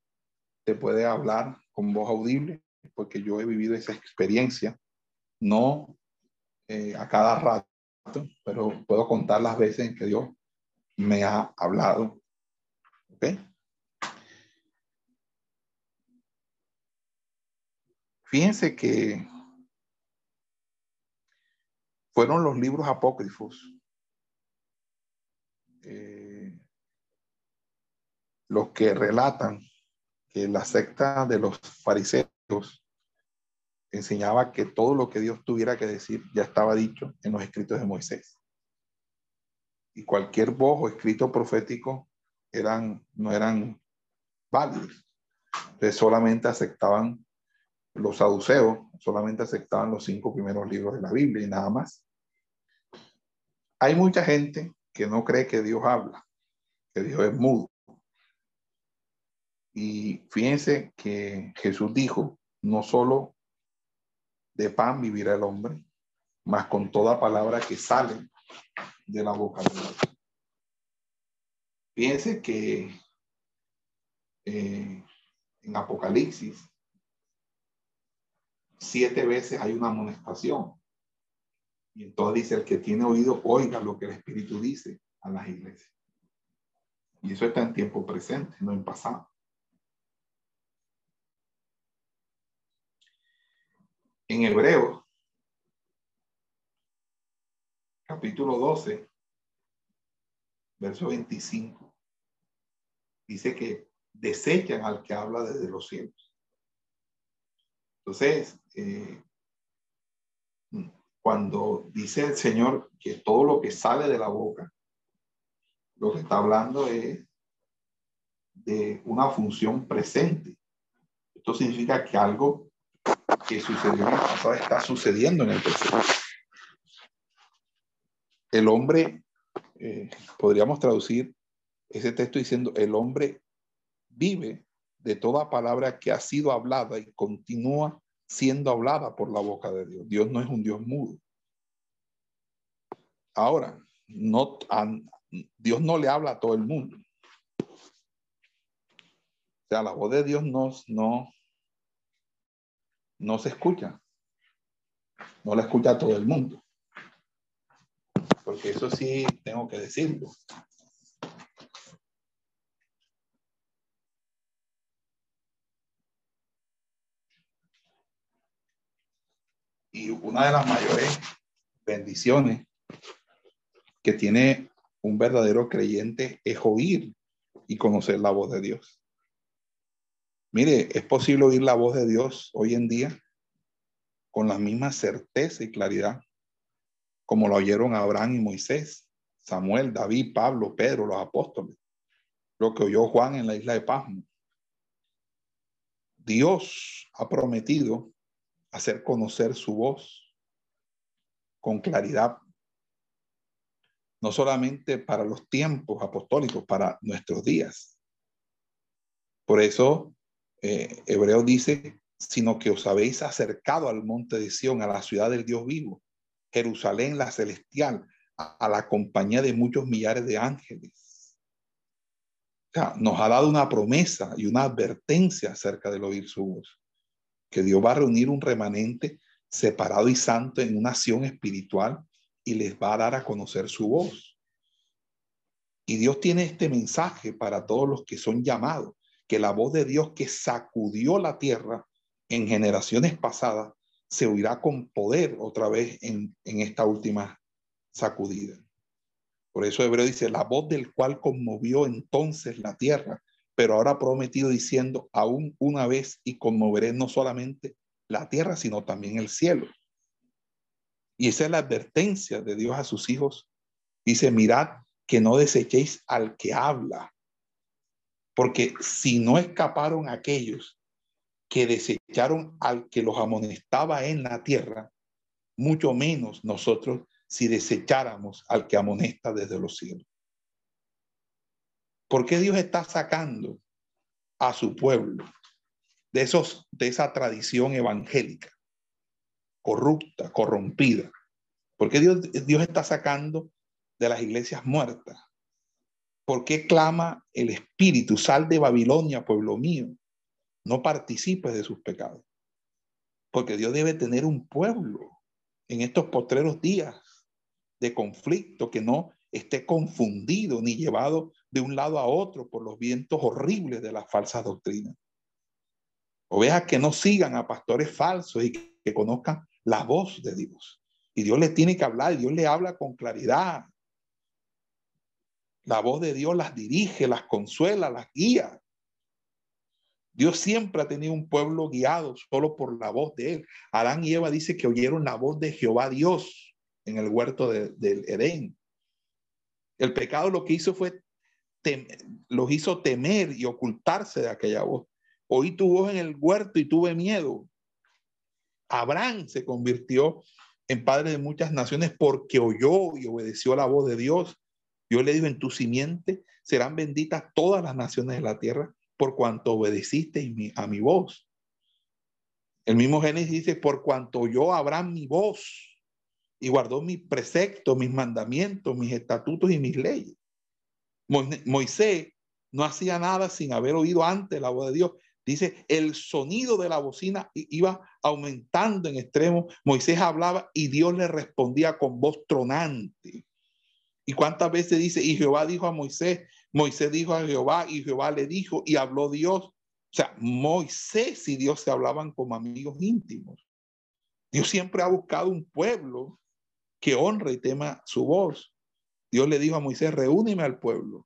te puede hablar con voz audible, porque yo he vivido esa experiencia, no eh, a cada rato, pero puedo contar las veces en que Dios me ha hablado. ¿Ok? Fíjense que fueron los libros apócrifos eh, los que relatan que la secta de los fariseos enseñaba que todo lo que Dios tuviera que decir ya estaba dicho en los escritos de Moisés. Y cualquier voz o escrito profético eran, no eran válidos. Entonces solamente aceptaban los saduceos, solamente aceptaban los cinco primeros libros de la Biblia y nada más. Hay mucha gente que no cree que Dios habla, que Dios es mudo. Y fíjense que Jesús dijo, no solo de pan vivirá el hombre, mas con toda palabra que sale de la boca de Dios. Fíjense que eh, en Apocalipsis siete veces hay una amonestación. Y entonces dice, el que tiene oído, oiga lo que el Espíritu dice a las iglesias. Y eso está en tiempo presente, no en pasado. En Hebreo, capítulo 12, verso 25, dice que desechan al que habla desde los cielos. Entonces, eh, cuando dice el Señor que todo lo que sale de la boca, lo que está hablando es de una función presente. Esto significa que algo que sucedió en el pasado está sucediendo en el presente. El hombre, eh, podríamos traducir ese texto diciendo, el hombre vive de toda palabra que ha sido hablada y continúa siendo hablada por la boca de Dios. Dios no es un Dios mudo. Ahora, no, Dios no le habla a todo el mundo. O sea, la voz de Dios no, no, no se escucha. No la escucha todo el mundo. Porque eso sí tengo que decirlo. Y una de las mayores bendiciones que tiene un verdadero creyente es oír y conocer la voz de Dios. Mire, es posible oír la voz de Dios hoy en día con la misma certeza y claridad como lo oyeron Abraham y Moisés, Samuel, David, Pablo, Pedro, los apóstoles, lo que oyó Juan en la isla de Pasmo. Dios ha prometido hacer conocer su voz con claridad, no solamente para los tiempos apostólicos, para nuestros días. Por eso eh, Hebreo dice, sino que os habéis acercado al monte de Sión, a la ciudad del Dios vivo, Jerusalén la celestial, a, la compañía de muchos millares de ángeles. O sea, nos ha dado una promesa y una advertencia acerca del oír su voz, que Dios va a reunir un remanente separado y santo en una acción espiritual y les va a dar a conocer su voz. Y Dios tiene este mensaje para todos los que son llamados que la voz de Dios que sacudió la tierra en generaciones pasadas se oirá con poder otra vez en, esta última sacudida. Por eso Hebreo dice, la voz del cual conmovió entonces la tierra, pero ahora prometido diciendo, aún una vez y conmoveré no solamente la tierra, sino también el cielo. Y esa es la advertencia de Dios a sus hijos. Dice, mirad que no desechéis al que habla, porque si no escaparon aquellos que desecharon al que los amonestaba en la tierra, mucho menos nosotros si desecháramos al que amonesta desde los cielos. ¿Por qué Dios está sacando a su pueblo de, esos, de esa tradición evangélica corrupta, corrompida? ¿Por qué Dios, Dios está sacando de las iglesias muertas? ¿Por qué clama el Espíritu, sal de Babilonia, pueblo mío? No participes de sus pecados. Porque Dios debe tener un pueblo en estos postreros días de conflicto que no esté confundido ni llevado de un lado a otro por los vientos horribles de las falsas doctrinas. Ovejas que no sigan a pastores falsos y que, conozcan la voz de Dios. Y Dios les tiene que hablar, Dios le habla con claridad. La voz de Dios las dirige, las consuela, las guía. Dios siempre ha tenido un pueblo guiado solo por la voz de él. Adán y Eva dice que oyeron la voz de Jehová Dios en el huerto del Edén. El pecado lo que hizo fue, los hizo temer y ocultarse de aquella voz. Oí tu voz en el huerto y tuve miedo. Abraham se convirtió en padre de muchas naciones porque oyó y obedeció la voz de Dios. Yo le digo, en tu simiente serán benditas todas las naciones de la tierra por cuanto obedeciste a mi voz. El mismo Génesis dice, por cuanto oyó Abraham mi voz y guardó mis preceptos, mis mandamientos, mis estatutos y mis leyes. Moisés no hacía nada sin haber oído antes la voz de Dios. Dice, el sonido de la bocina iba aumentando en extremo. Moisés hablaba y Dios le respondía con voz tronante. ¿Y cuántas veces dice, y Jehová dijo a Moisés, Moisés dijo a Jehová y Jehová le dijo y habló Dios. O sea, Moisés y Dios se hablaban como amigos íntimos. Dios siempre ha buscado un pueblo que honre y tema su voz. Dios le dijo a Moisés, reúneme al pueblo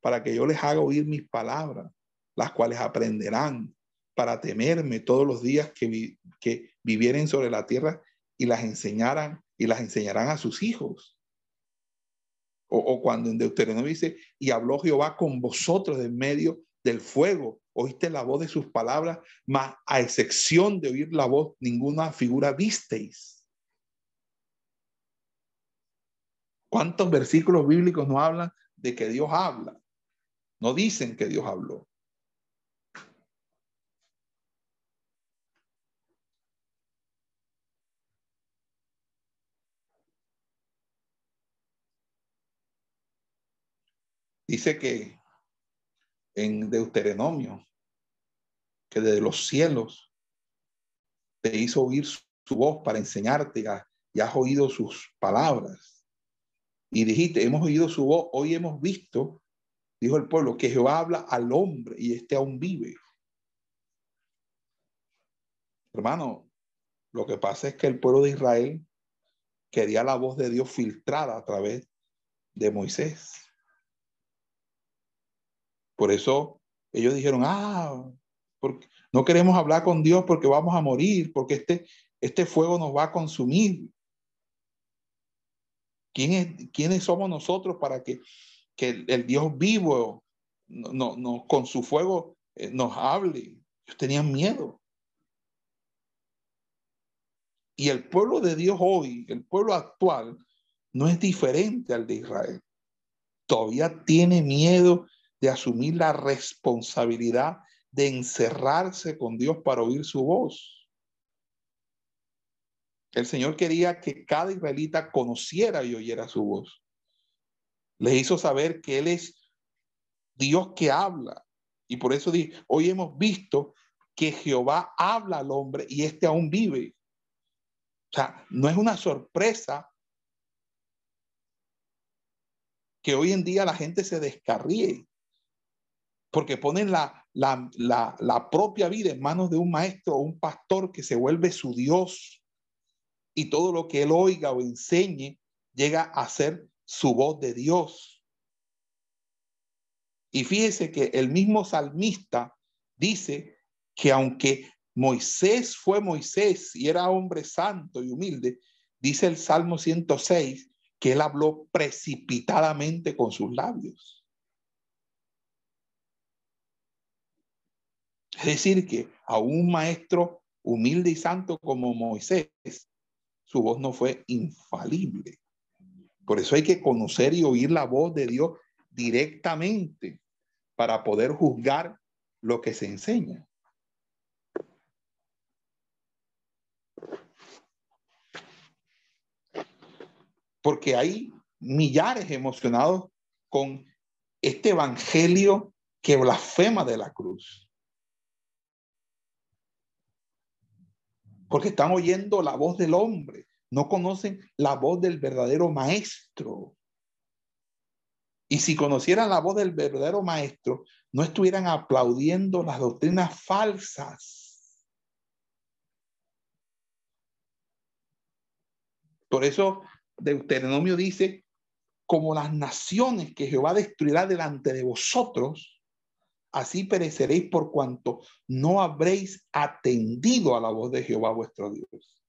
para que yo les haga oír mis palabras, las cuales aprenderán para temerme todos los días que, vivieren sobre la tierra y las enseñaran y las enseñarán a sus hijos. O, cuando en Deuteronomio dice, y habló Jehová con vosotros en medio del fuego, oíste la voz de sus palabras, mas a excepción de oír la voz, ninguna figura visteis. ¿Cuántos versículos bíblicos no hablan de que Dios habla? No dicen que Dios habló. Dice que en Deuteronomio, que desde los cielos te hizo oír su voz para enseñarte y has oído sus palabras. Y dijiste, hemos oído su voz, hoy hemos visto, dijo el pueblo, que Jehová habla al hombre y este aún vive. Hermano, lo que pasa es que el pueblo de Israel quería la voz de Dios filtrada a través de Moisés. Por eso ellos dijeron, ah, porque no queremos hablar con Dios porque vamos a morir, porque este, este fuego nos va a consumir. ¿Quién es, ¿Quiénes somos nosotros para que, que el, Dios vivo no, no, con su fuego eh, nos hable? Ellos tenían miedo. Y el pueblo de Dios hoy, el pueblo actual, no es diferente al de Israel. Todavía tiene miedo de asumir la responsabilidad de encerrarse con Dios para oír su voz. El Señor quería que cada israelita conociera y oyera su voz. Le hizo saber que Él es Dios que habla. Y por eso hoy hemos visto que Jehová habla al hombre y éste aún vive. O sea, no es una sorpresa que hoy en día la gente se descarríe porque ponen la, la, propia vida en manos de un maestro o un pastor que se vuelve su Dios y todo lo que él oiga o enseñe llega a ser su voz de Dios. Y fíjese que el mismo salmista dice que aunque Moisés fue Moisés y era hombre santo y humilde, dice el Salmo 106 que él habló precipitadamente con sus labios. Es decir, que a un maestro humilde y santo como Moisés, su voz no fue infalible. Por eso hay que conocer y oír la voz de Dios directamente para poder juzgar lo que se enseña. Porque hay millares emocionados con este evangelio que blasfema de la cruz. Porque están oyendo la voz del hombre, no conocen la voz del verdadero maestro. Y si conocieran la voz del verdadero maestro, no estuvieran aplaudiendo las doctrinas falsas. Por eso Deuteronomio dice, como las naciones que Jehová destruirá delante de vosotros, así pereceréis por cuanto no habréis atendido a la voz de Jehová vuestro Dios.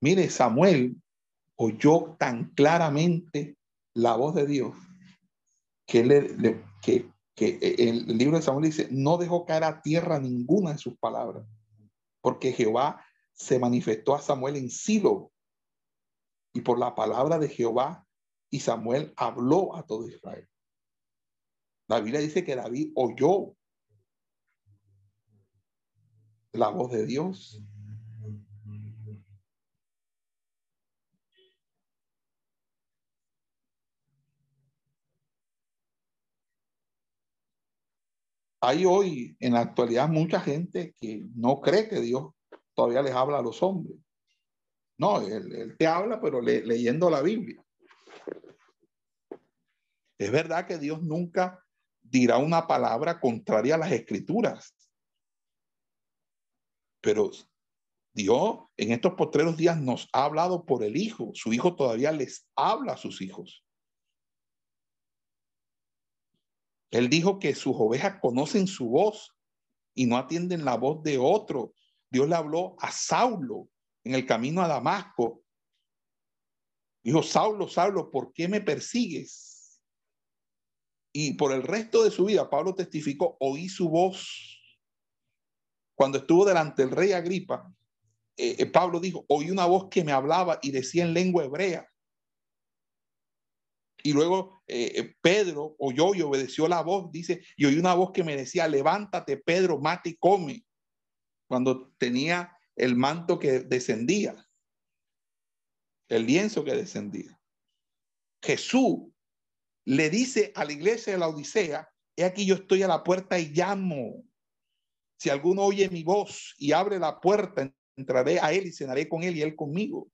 Mire, Samuel oyó tan claramente la voz de Dios que, le, que, el libro de Samuel dice, no dejó caer a tierra ninguna de sus palabras, porque Jehová se manifestó a Samuel en Silo y por la palabra de Jehová y Samuel habló a todo Israel. La Biblia dice que David oyó la voz de Dios hay hoy en la actualidad mucha gente que no cree que Dios todavía les habla a los hombres. No, él, te habla, pero leyendo la Biblia. Es verdad que Dios nunca dirá una palabra contraria a las escrituras. Pero Dios en estos postreros días nos ha hablado por el Hijo. Su Hijo todavía les habla a sus hijos. Él dijo que sus ovejas conocen su voz y no atienden la voz de otro. Dios le habló a Saulo en el camino a Damasco. Dijo, Saulo, Saulo, ¿por qué me persigues? Y por el resto de su vida, Pablo testificó, oí su voz. Cuando estuvo delante del rey Agripa, eh, eh, Pablo dijo, oí una voz que me hablaba y decía en lengua hebrea. Y luego eh, Pedro oyó y obedeció la voz, dice, y oí una voz que me decía, levántate, Pedro, mate y come, cuando tenía el manto que descendía, el lienzo que descendía. Jesús le dice a la iglesia de la Odisea, he aquí yo estoy a la puerta y llamo. Si alguno oye mi voz y abre la puerta, entraré a él y cenaré con él y él conmigo.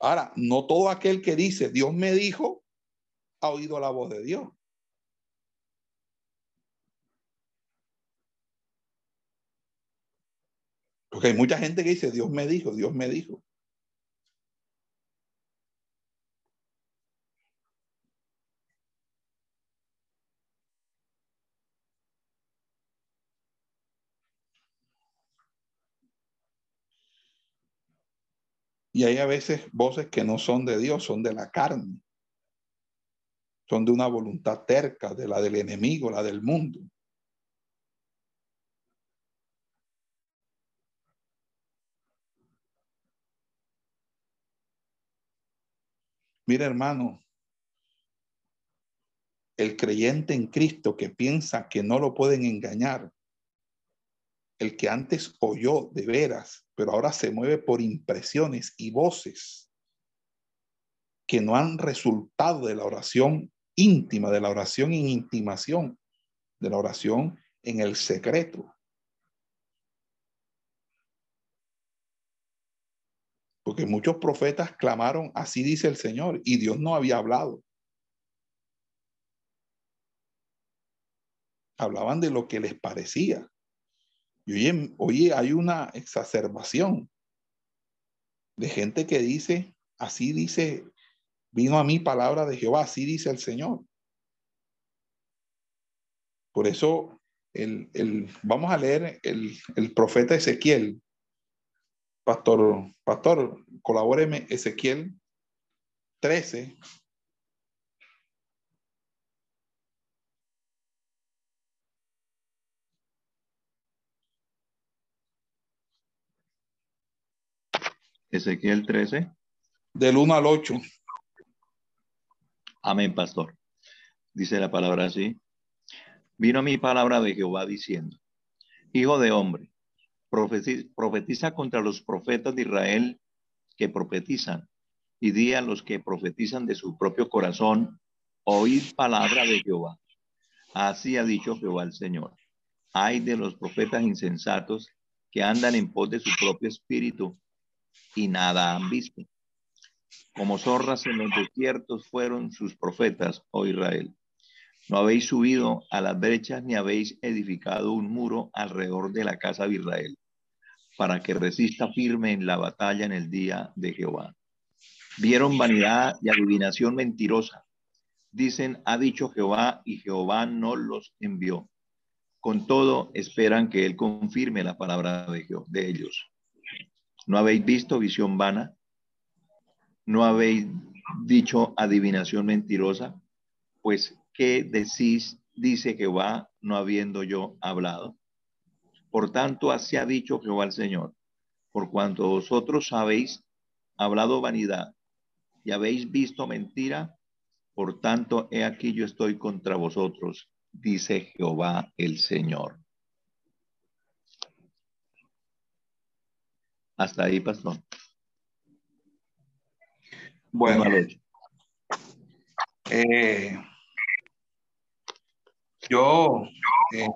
Ahora, no todo aquel que dice Dios me dijo ha oído la voz de Dios. Porque hay mucha gente que dice Dios me dijo, Dios me dijo. Y hay a veces voces que no son de Dios, son de la carne. Son de una voluntad terca, de la del enemigo, la del mundo. Mira, hermano, el creyente en Cristo que piensa que no lo pueden engañar, el que antes oyó de veras, pero ahora se mueve por impresiones y voces que no han resultado de la oración íntima, de la oración en intimación, de la oración en el secreto. Porque muchos profetas clamaron, así dice el Señor, y Dios no había hablado. Hablaban de lo que les parecía. Y oye, hay una exacerbación de gente que dice, así dice vino a mí palabra de Jehová, así dice el Señor. Por eso, el, el, vamos a leer el, el profeta Ezequiel. Pastor, pastor, colabóreme Ezequiel 13, Ezequiel 13. Del 1 al 8. Amén, pastor. Dice la palabra así. Vino mi palabra de Jehová diciendo, Hijo de hombre, profetiza contra los profetas de Israel que profetizan, y di a los que profetizan de su propio corazón, oíd palabra de Jehová. Así ha dicho Jehová el Señor. Hay de los profetas insensatos que andan en pos de su propio espíritu y nada han visto. Como zorras en los desiertos fueron sus profetas, oh Israel. No habéis subido a las brechas ni habéis edificado un muro alrededor de la casa de Israel, para que resista firme en la batalla en el día de Jehová. Vieron vanidad y adivinación mentirosa. Dicen, ha dicho Jehová, y Jehová no los envió. Con todo, esperan que Él confirme la palabra de, de ellos. ¿No habéis visto visión vana? ¿No habéis dicho adivinación mentirosa? Pues, ¿qué decís? Dice Jehová, no habiendo yo hablado. Por tanto, así ha dicho Jehová el Señor. Por cuanto vosotros habéis hablado vanidad y habéis visto mentira, por tanto, he aquí yo estoy contra vosotros, dice Jehová el Señor. Hasta ahí, pastor. Bueno, eh, yo eh,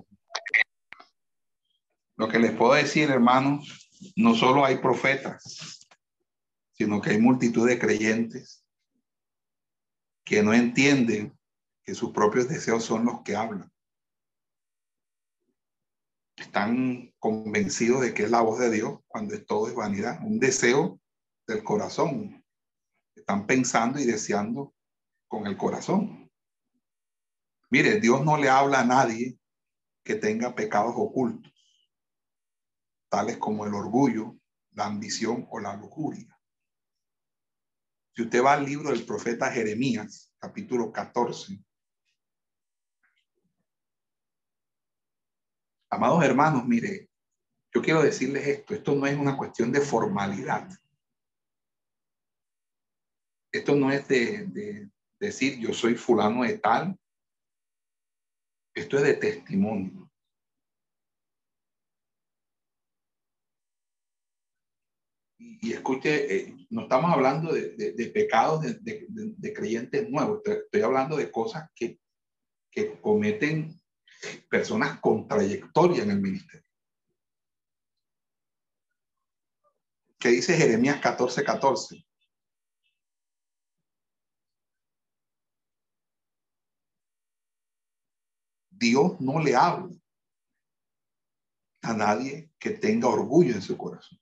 lo que les puedo decir, hermanos, no solo hay profetas, sino que hay multitud de creyentes que no entienden que sus propios deseos son los que hablan están convencidos de que es la voz de Dios cuando es todo es vanidad, un deseo del corazón. Están pensando y deseando con el corazón. Mire, Dios no le habla a nadie que tenga pecados ocultos, tales como el orgullo, la ambición o la lujuria. Si usted va al libro del profeta Jeremías, capítulo 14, Amados hermanos, mire, yo quiero decirles esto, esto no es una cuestión de formalidad. Esto no es de, decir yo soy fulano de tal. Esto es de testimonio. Y, escuche, eh, no estamos hablando de, pecados de, creyentes nuevos, estoy, hablando de cosas que, que cometen personas con trayectoria en el ministerio. ¿Qué dice Jeremías 14, 14? Dios no le habla a nadie que tenga orgullo en su corazón.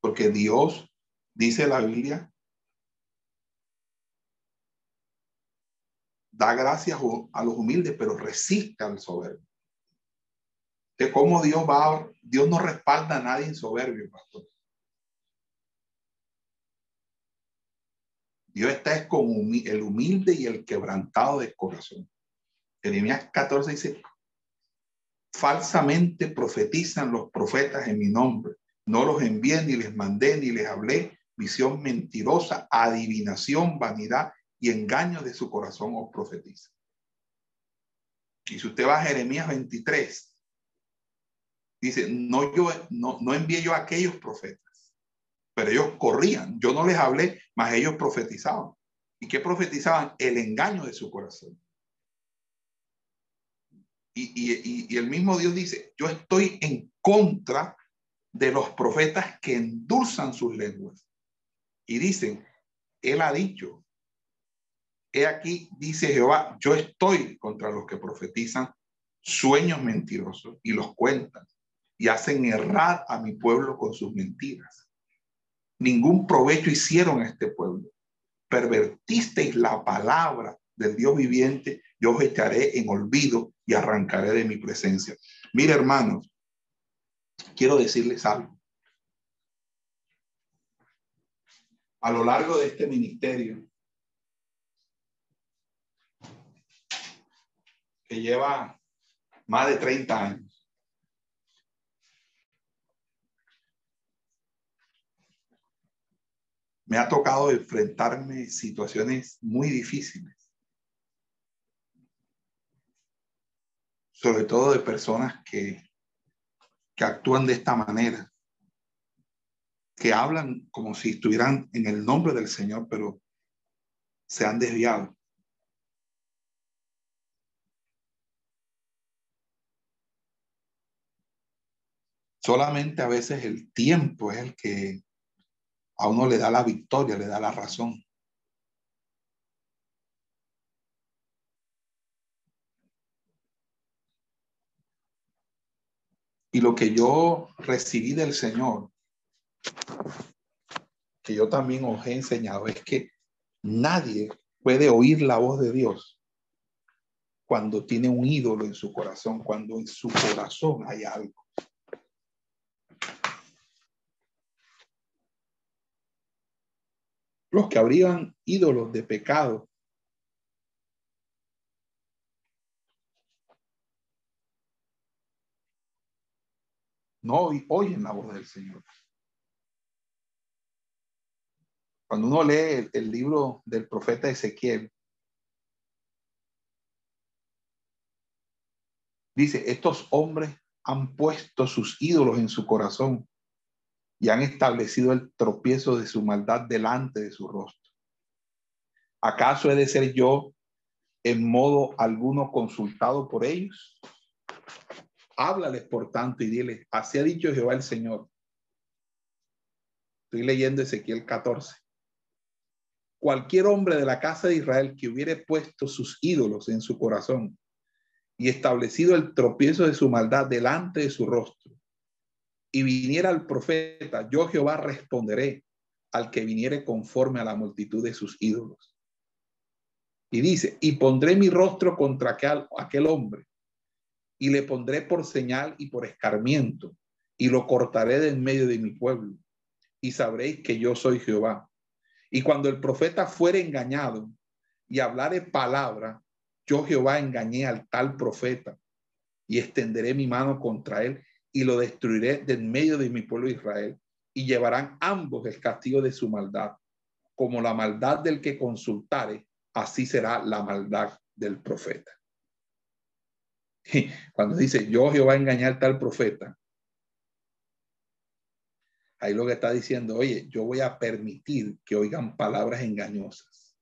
Porque Dios, dice la Biblia, da gracias a los humildes, pero resiste al soberbio. De cómo Dios va, Dios no respalda a nadie en soberbio, pastor. Dios está con el humilde y el quebrantado de corazón. Jeremías 14 dice, falsamente profetizan los profetas en mi nombre. No los envié, ni les mandé, ni les hablé. Visión mentirosa, adivinación, vanidad y engaño de su corazón os profetiza. Y si usted va a Jeremías 23, dice, no, yo, no, no envié yo a aquellos profetas, pero ellos corrían. Yo no les hablé, mas ellos profetizaban. ¿Y qué profetizaban? El engaño de su corazón. Y, y, y, el mismo Dios dice, yo estoy en contra de los profetas que endulzan sus lenguas. Y dicen, Él ha dicho, He aquí, dice Jehová, yo estoy contra los que profetizan sueños mentirosos y los cuentan y hacen errar a mi pueblo con sus mentiras. Ningún provecho hicieron a este pueblo, pervertisteis la palabra del Dios viviente, yo os echaré en olvido y arrancaré de mi presencia. Mire, hermanos, quiero decirles algo. A lo largo de este ministerio, lleva más de 30 años, me ha tocado enfrentarme situaciones muy difíciles. Sobre todo de personas que, que actúan de esta manera, que hablan como si estuvieran en el nombre del Señor, pero se han desviado. Solamente a veces el tiempo es el que a uno le da la victoria, le da la razón. Y lo que yo recibí del Señor, que yo también os he enseñado, es que nadie puede oír la voz de Dios cuando tiene un ídolo en su corazón, cuando en su corazón hay algo. Los que habrían ídolos de pecado. No oyen la voz del Señor. Cuando uno lee el, libro del profeta Ezequiel, dice, estos hombres han puesto sus ídolos en su corazón y han establecido el tropiezo de su maldad delante de su rostro. ¿Acaso he de ser yo en modo alguno consultado por ellos? Háblales, por tanto, y dile, así ha dicho Jehová el Señor. Estoy leyendo Ezequiel 14. Cualquier hombre de la casa de Israel que hubiere puesto sus ídolos en su corazón y establecido el tropiezo de su maldad delante de su rostro, y viniera el profeta, yo Jehová responderé al que viniere conforme a la multitud de sus ídolos. Y dice, y pondré mi rostro contra aquel, aquel hombre, y le pondré por señal y por escarmiento, y lo cortaré de en medio de mi pueblo, y sabréis que yo soy Jehová. Y cuando el profeta fuere engañado y hablare palabra, yo Jehová engañé al tal profeta, y extenderé mi mano contra él y lo destruiré de en medio de mi pueblo Israel, y llevarán ambos el castigo de su maldad. Como la maldad del que consultare, así será la maldad del profeta. Cuando dice, yo Jehová engañar tal profeta, ahí lo que está diciendo, oye, yo voy a permitir que oigan palabras engañosas.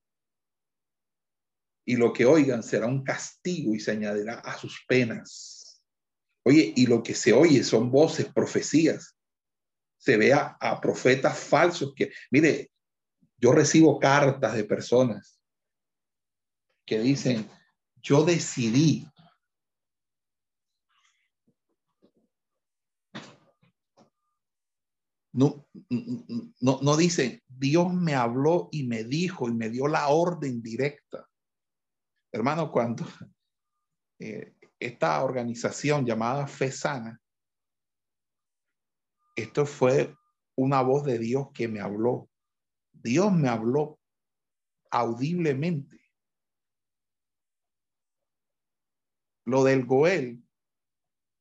Y lo que oigan será un castigo y se añadirá a sus penas. Oye, y lo que se oye son voces, profecías. Se ve a, profetas falsos que, mire, yo recibo cartas de personas que dicen, yo decidí No, no, dice, Dios me habló y me dijo y me dio la orden directa. Hermano, cuando eh, esta organización llamada Fe Sana, esto fue una voz de Dios que me habló. Dios me habló audiblemente. Lo del Goel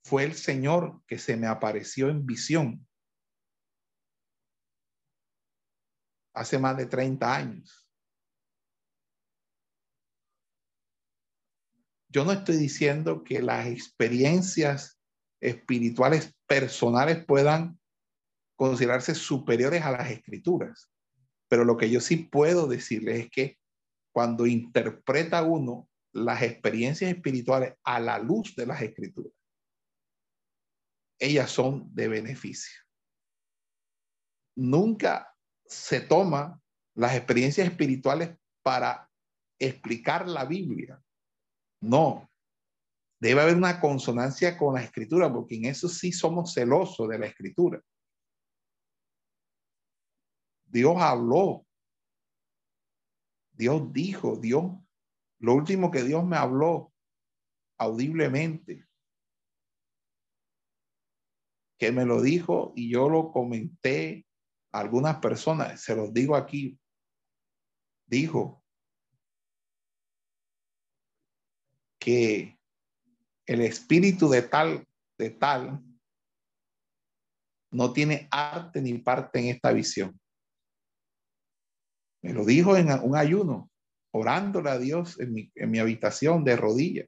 fue el Señor que se me apareció en visión hace más de 30 años. Yo no estoy diciendo que las experiencias espirituales personales puedan considerarse superiores a las escrituras, pero lo que yo sí puedo decirles es que cuando interpreta uno las experiencias espirituales a la luz de las escrituras, ellas son de beneficio. Nunca se toma las experiencias espirituales para explicar la Biblia no. Debe haber una consonancia con la escritura, porque en eso sí somos celosos de la escritura. Dios habló. Dios dijo, Dios, lo último que Dios me habló audiblemente, que me lo dijo y yo lo comenté a algunas personas, se los digo aquí, dijo que el espíritu de tal, de tal, no tiene arte ni parte en esta visión. Me lo dijo en un ayuno, orándole a Dios en mi, en mi habitación de rodillas.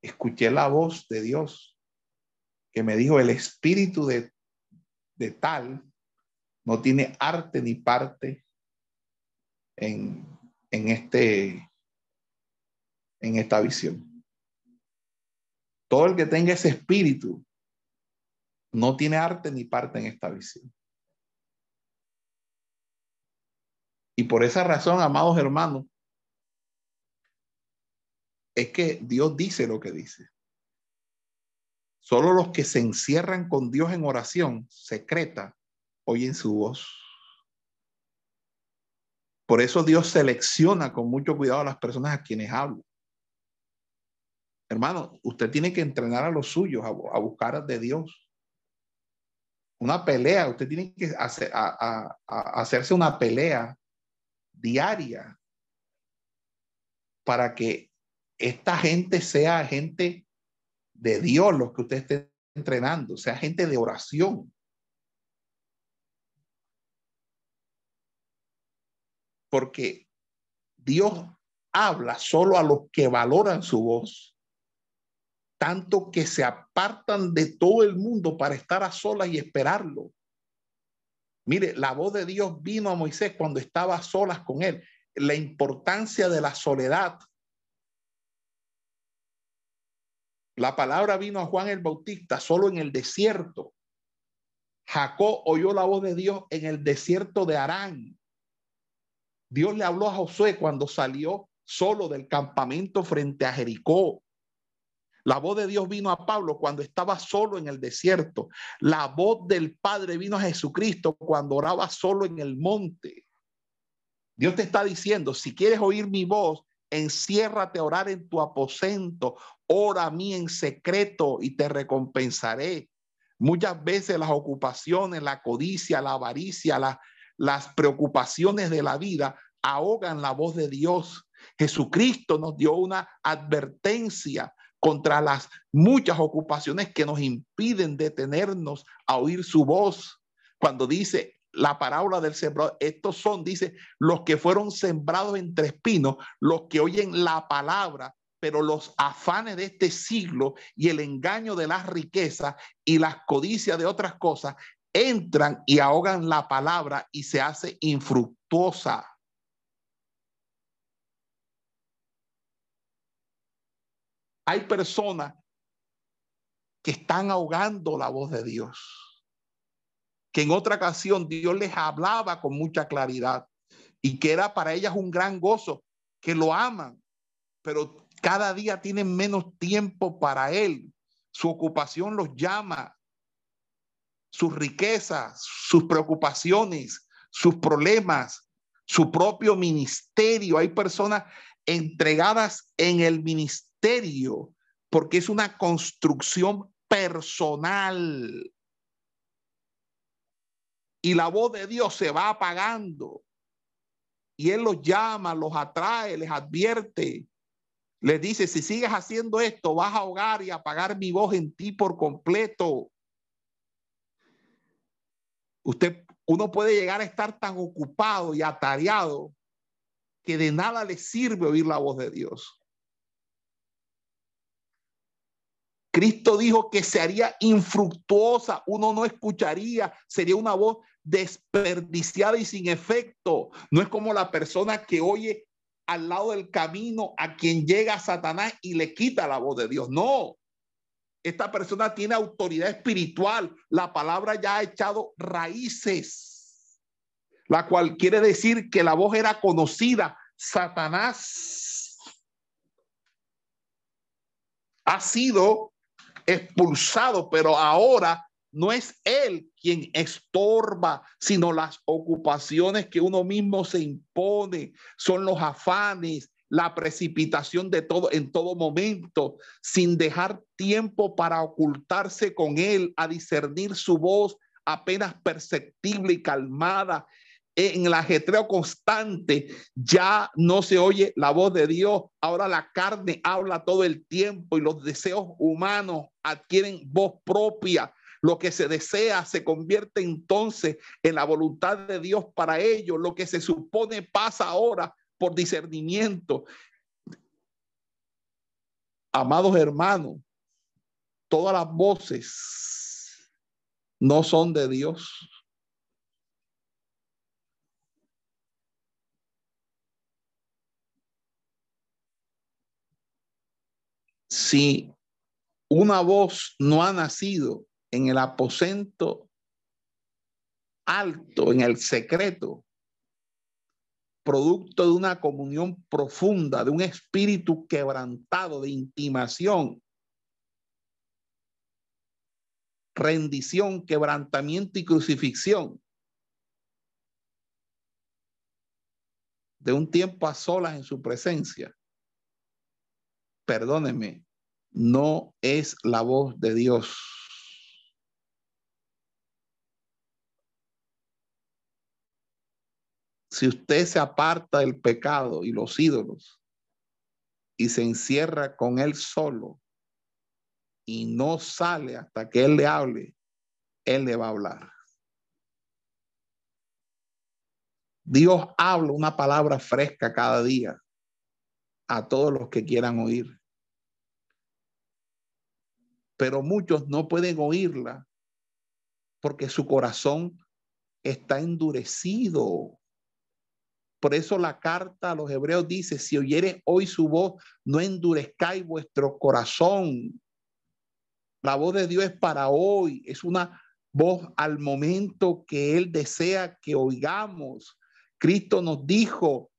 Escuché la voz de Dios que me dijo, el espíritu de, de tal no tiene arte ni parte en, en, este, en esta visión. Todo el que tenga ese espíritu no tiene arte ni parte en esta visión. Y por esa razón, amados hermanos, es que Dios dice lo que dice. Solo los que se encierran con Dios en oración secreta oyen su voz. Por eso Dios selecciona con mucho cuidado a las personas a quienes habla. Hermano, usted tiene que entrenar a los suyos a, buscar de Dios una pelea, usted tiene que hacerse una pelea diaria para que esta gente sea gente de Dios, los que usted esté entrenando, sea gente de oración. Porque Dios habla solo a los que valoran su voz tanto que se apartan de todo el mundo para estar a solas y esperarlo. Mire, la voz de Dios vino a Moisés cuando estaba a solas con él. La importancia de la soledad. La palabra vino a Juan el Bautista solo en el desierto. Jacob oyó la voz de Dios en el desierto de Arán. Dios le habló a Josué cuando salió solo del campamento frente a Jericó. La voz de Dios vino a Pablo cuando estaba solo en el desierto. La voz del Padre vino a Jesucristo cuando oraba solo en el monte. Dios te está diciendo, si quieres oír mi voz, enciérrate a orar en tu aposento, ora a mí en secreto y te recompensaré. Muchas veces las ocupaciones, la codicia, la avaricia, las preocupaciones de la vida ahogan la voz de Dios. Jesucristo nos dio una advertencia contra las muchas ocupaciones que nos impiden detenernos a oír su voz. Cuando dice la parábola del sembrador, estos son, dice, los que fueron sembrados entre espinos, los que oyen la palabra, pero los afanes de este siglo y el engaño de las riquezas y las codicias de otras cosas entran y ahogan la palabra y se hace infructuosa. Hay personas que están ahogando la voz de Dios, que en otra ocasión Dios les hablaba con mucha claridad y que era para ellas un gran gozo, que lo aman, pero cada día tienen menos tiempo para Él. Su ocupación los llama, sus riquezas, sus preocupaciones, sus problemas, su propio ministerio. Hay personas entregadas en el ministerio porque es una construcción personal. Y la voz de Dios se va apagando. Y Él los llama, los atrae, les advierte. Les dice, si sigues haciendo esto, vas a ahogar y apagar mi voz en ti por completo. Usted, uno puede llegar a estar tan ocupado y atareado que de nada le sirve oír la voz de Dios. Cristo dijo que se haría infructuosa, uno no escucharía, sería una voz desperdiciada y sin efecto. No es como la persona que oye al lado del camino a quien llega Satanás y le quita la voz de Dios. No, esta persona tiene autoridad espiritual. La palabra ya ha echado raíces, la cual quiere decir que la voz era conocida. Satanás ha sido expulsado, pero ahora no es él quien estorba, sino las ocupaciones que uno mismo se impone, son los afanes, la precipitación de todo en todo momento, sin dejar tiempo para ocultarse con él, a discernir su voz apenas perceptible y calmada. En el ajetreo constante ya no se oye la voz de Dios. Ahora la carne habla todo el tiempo y los deseos humanos adquieren voz propia lo que se desea se convierte entonces en la voluntad de Dios para ellos. Lo que se supone pasa ahora por discernimiento. Amados hermanos, todas las voces no son de Dios. Si una voz no ha nacido en el aposento alto, en el secreto, producto de una comunión profunda, de un espíritu quebrantado, de intimación, rendición, quebrantamiento y crucifixión. De un tiempo a solas en su presencia. Perdóneme, no es la voz de Dios. Si usted se aparta del pecado y los ídolos y se encierra con él solo y no sale hasta que él le hable, él le va a hablar. Dios habla una palabra fresca cada día a todos los que quieran oír. Pero muchos no pueden oírla porque su corazón está endurecido. Por eso la carta a los hebreos dice, si oyeres hoy su voz, no endurezcáis vuestro corazón. La voz de Dios es para hoy, es una voz al momento que Él desea que oigamos. Cristo nos dijo,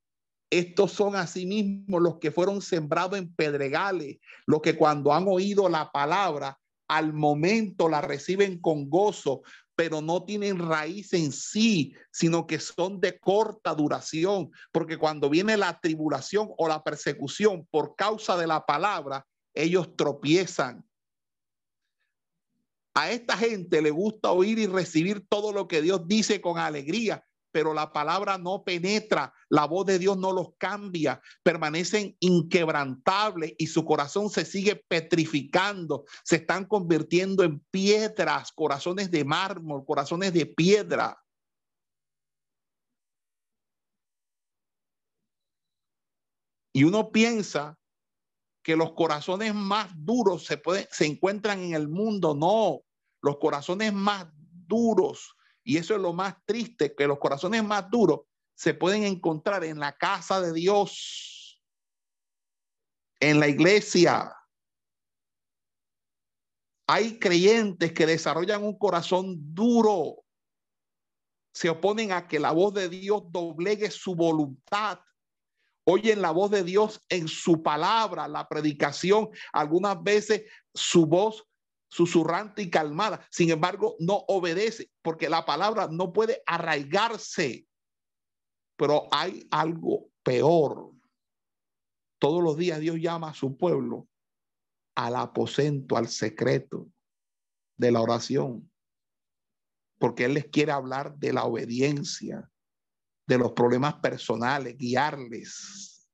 estos son asimismo los que fueron sembrados en pedregales, los que cuando han oído la palabra, al momento la reciben con gozo, pero no tienen raíz en sí, sino que son de corta duración, porque cuando viene la tribulación o la persecución por causa de la palabra, ellos tropiezan. A esta gente le gusta oír y recibir todo lo que Dios dice con alegría, pero la palabra no penetra, la voz de Dios no los cambia, permanecen inquebrantables y su corazón se sigue petrificando, se están convirtiendo en piedras, corazones de mármol, corazones de piedra. Y uno piensa que los corazones más duros se, pueden, se encuentran en el mundo. No, los corazones más duros y eso es lo más triste, que los corazones más duros se pueden encontrar en la casa de Dios, en la iglesia. Hay creyentes que desarrollan un corazón duro, se oponen a que la voz de Dios doblegue su voluntad. Oyen la voz de Dios en su palabra, la predicación. Algunas veces su voz susurrante y calmada. Sin embargo, no obedece porque la palabra no puede arraigarse. Pero hay algo peor. Todos los días Dios llama a su pueblo al aposento, al secreto de la oración. Porque Él les quiere hablar de la obediencia, de los problemas personales, guiarles.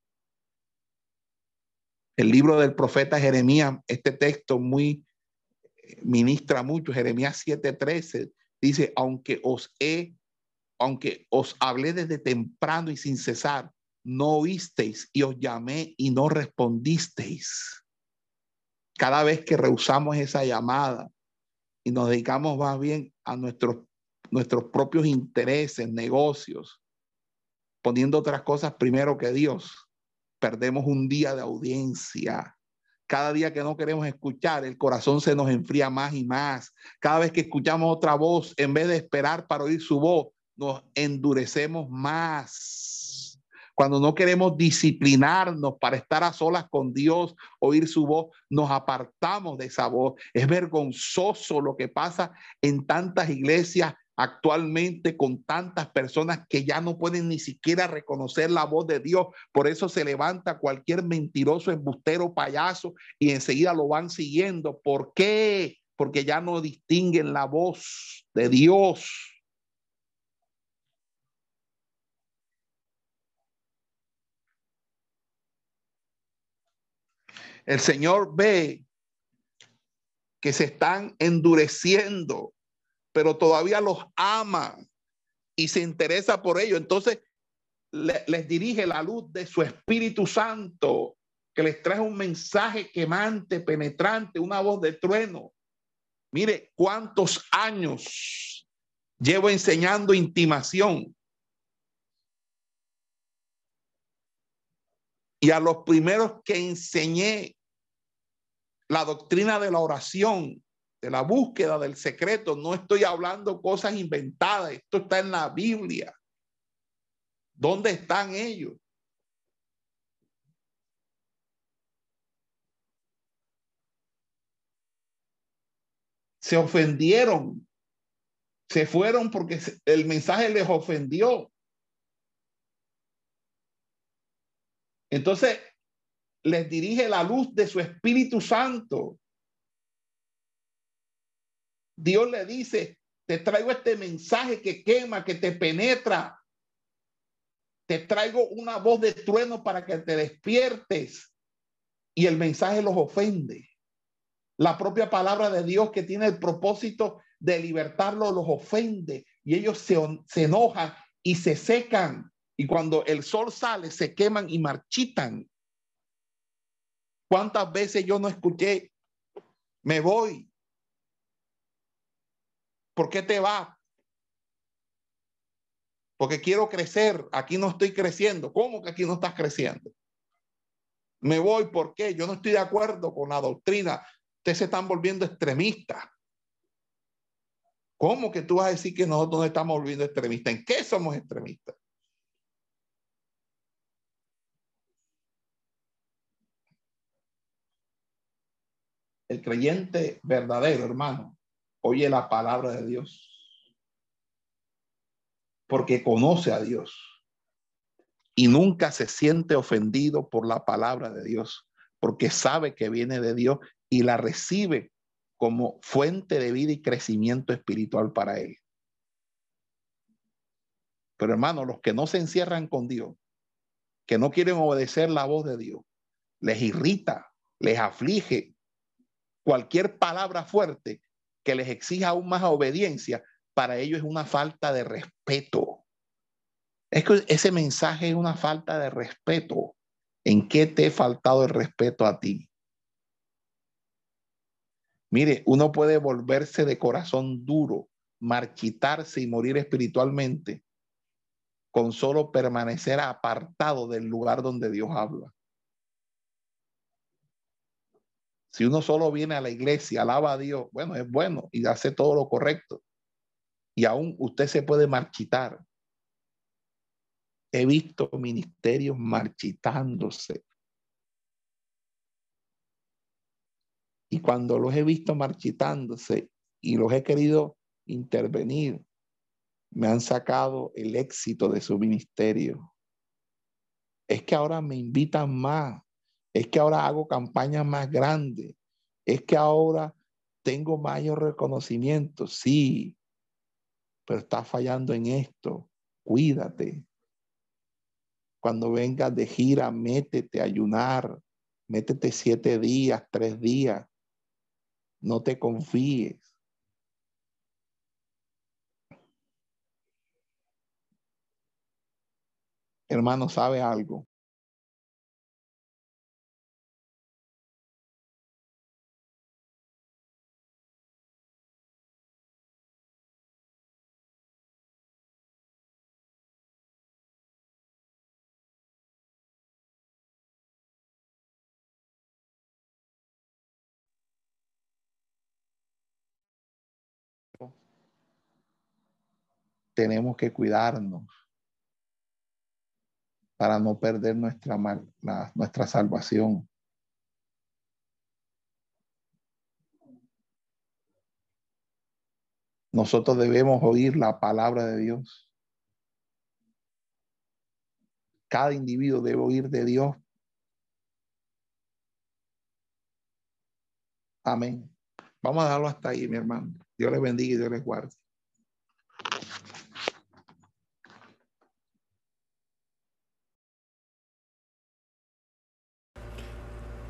El libro del profeta Jeremías, este texto muy ministra mucho, Jeremías 7:13, dice, aunque os he, aunque os hablé desde temprano y sin cesar, no oísteis y os llamé y no respondisteis. Cada vez que rehusamos esa llamada y nos dedicamos más bien a nuestros, nuestros propios intereses, negocios, poniendo otras cosas primero que Dios, perdemos un día de audiencia cada día que no queremos escuchar, el corazón se nos enfría más y más. Cada vez que escuchamos otra voz, en vez de esperar para oír su voz, nos endurecemos más. Cuando no queremos disciplinarnos para estar a solas con Dios, oír su voz, nos apartamos de esa voz. Es vergonzoso lo que pasa en tantas iglesias actualmente con tantas personas que ya no pueden ni siquiera reconocer la voz de Dios. Por eso se levanta cualquier mentiroso, embustero, payaso y enseguida lo van siguiendo. ¿Por qué? Porque ya no distinguen la voz de Dios. El Señor ve que se están endureciendo pero todavía los ama y se interesa por ellos. Entonces les dirige la luz de su Espíritu Santo, que les trae un mensaje quemante, penetrante, una voz de trueno. Mire cuántos años llevo enseñando intimación. Y a los primeros que enseñé la doctrina de la oración, de la búsqueda del secreto. No estoy hablando cosas inventadas. Esto está en la Biblia. ¿Dónde están ellos? Se ofendieron. Se fueron porque el mensaje les ofendió. Entonces, les dirige la luz de su Espíritu Santo Dios le dice, te traigo este mensaje que quema, que te penetra. Te traigo una voz de trueno para que te despiertes. Y el mensaje los ofende. La propia palabra de Dios que tiene el propósito de libertarlos los ofende. Y ellos se, enojan y se secan. Y cuando el sol sale, se queman y marchitan. ¿Cuántas veces yo no escuché? Me voy, ¿Por qué te va? Porque quiero crecer. Aquí no estoy creciendo. ¿Cómo que aquí no estás creciendo? Me voy porque yo no estoy de acuerdo con la doctrina. Ustedes se están volviendo extremistas. ¿Cómo que tú vas a decir que nosotros no estamos volviendo extremistas? ¿En qué somos extremistas? El creyente verdadero, hermano, oye la palabra de Dios. Porque conoce a Dios. Y nunca se siente ofendido por la palabra de Dios. Porque sabe que viene de Dios y la recibe como fuente de vida y crecimiento espiritual para él. Pero hermano, los que no se encierran con Dios, que no quieren obedecer la voz de Dios, les irrita, les aflige cualquier palabra fuerte que les exija aún más obediencia, para ellos es una falta de respeto. Es que ese mensaje es una falta de respeto. ¿En qué te he faltado el respeto a ti? Mire, uno puede volverse de corazón duro, marchitarse y morir espiritualmente con solo permanecer apartado del lugar donde Dios habla. Si uno solo viene a la iglesia, alaba a Dios, bueno, es bueno y hace todo lo correcto. Y aún usted se puede marchitar. He visto ministerios marchitándose. Y cuando los he visto marchitándose y los he querido intervenir, me han sacado el éxito de su ministerio. Es que ahora me invitan más es que ahora hago campañas más grandes, es que ahora tengo mayor reconocimiento, sí, pero está fallando en esto, cuídate. Cuando vengas de gira, métete a ayunar, métete siete días, tres días, no te confíes. Hermano, ¿sabe algo? Tenemos que cuidarnos. para no perder nuestra, nuestra salvación. Nosotros debemos oír la palabra de Dios. Cada individuo debe oír de Dios. Amén. Vamos a darlo hasta ahí, mi hermano. Dios les bendiga y Dios les guarde.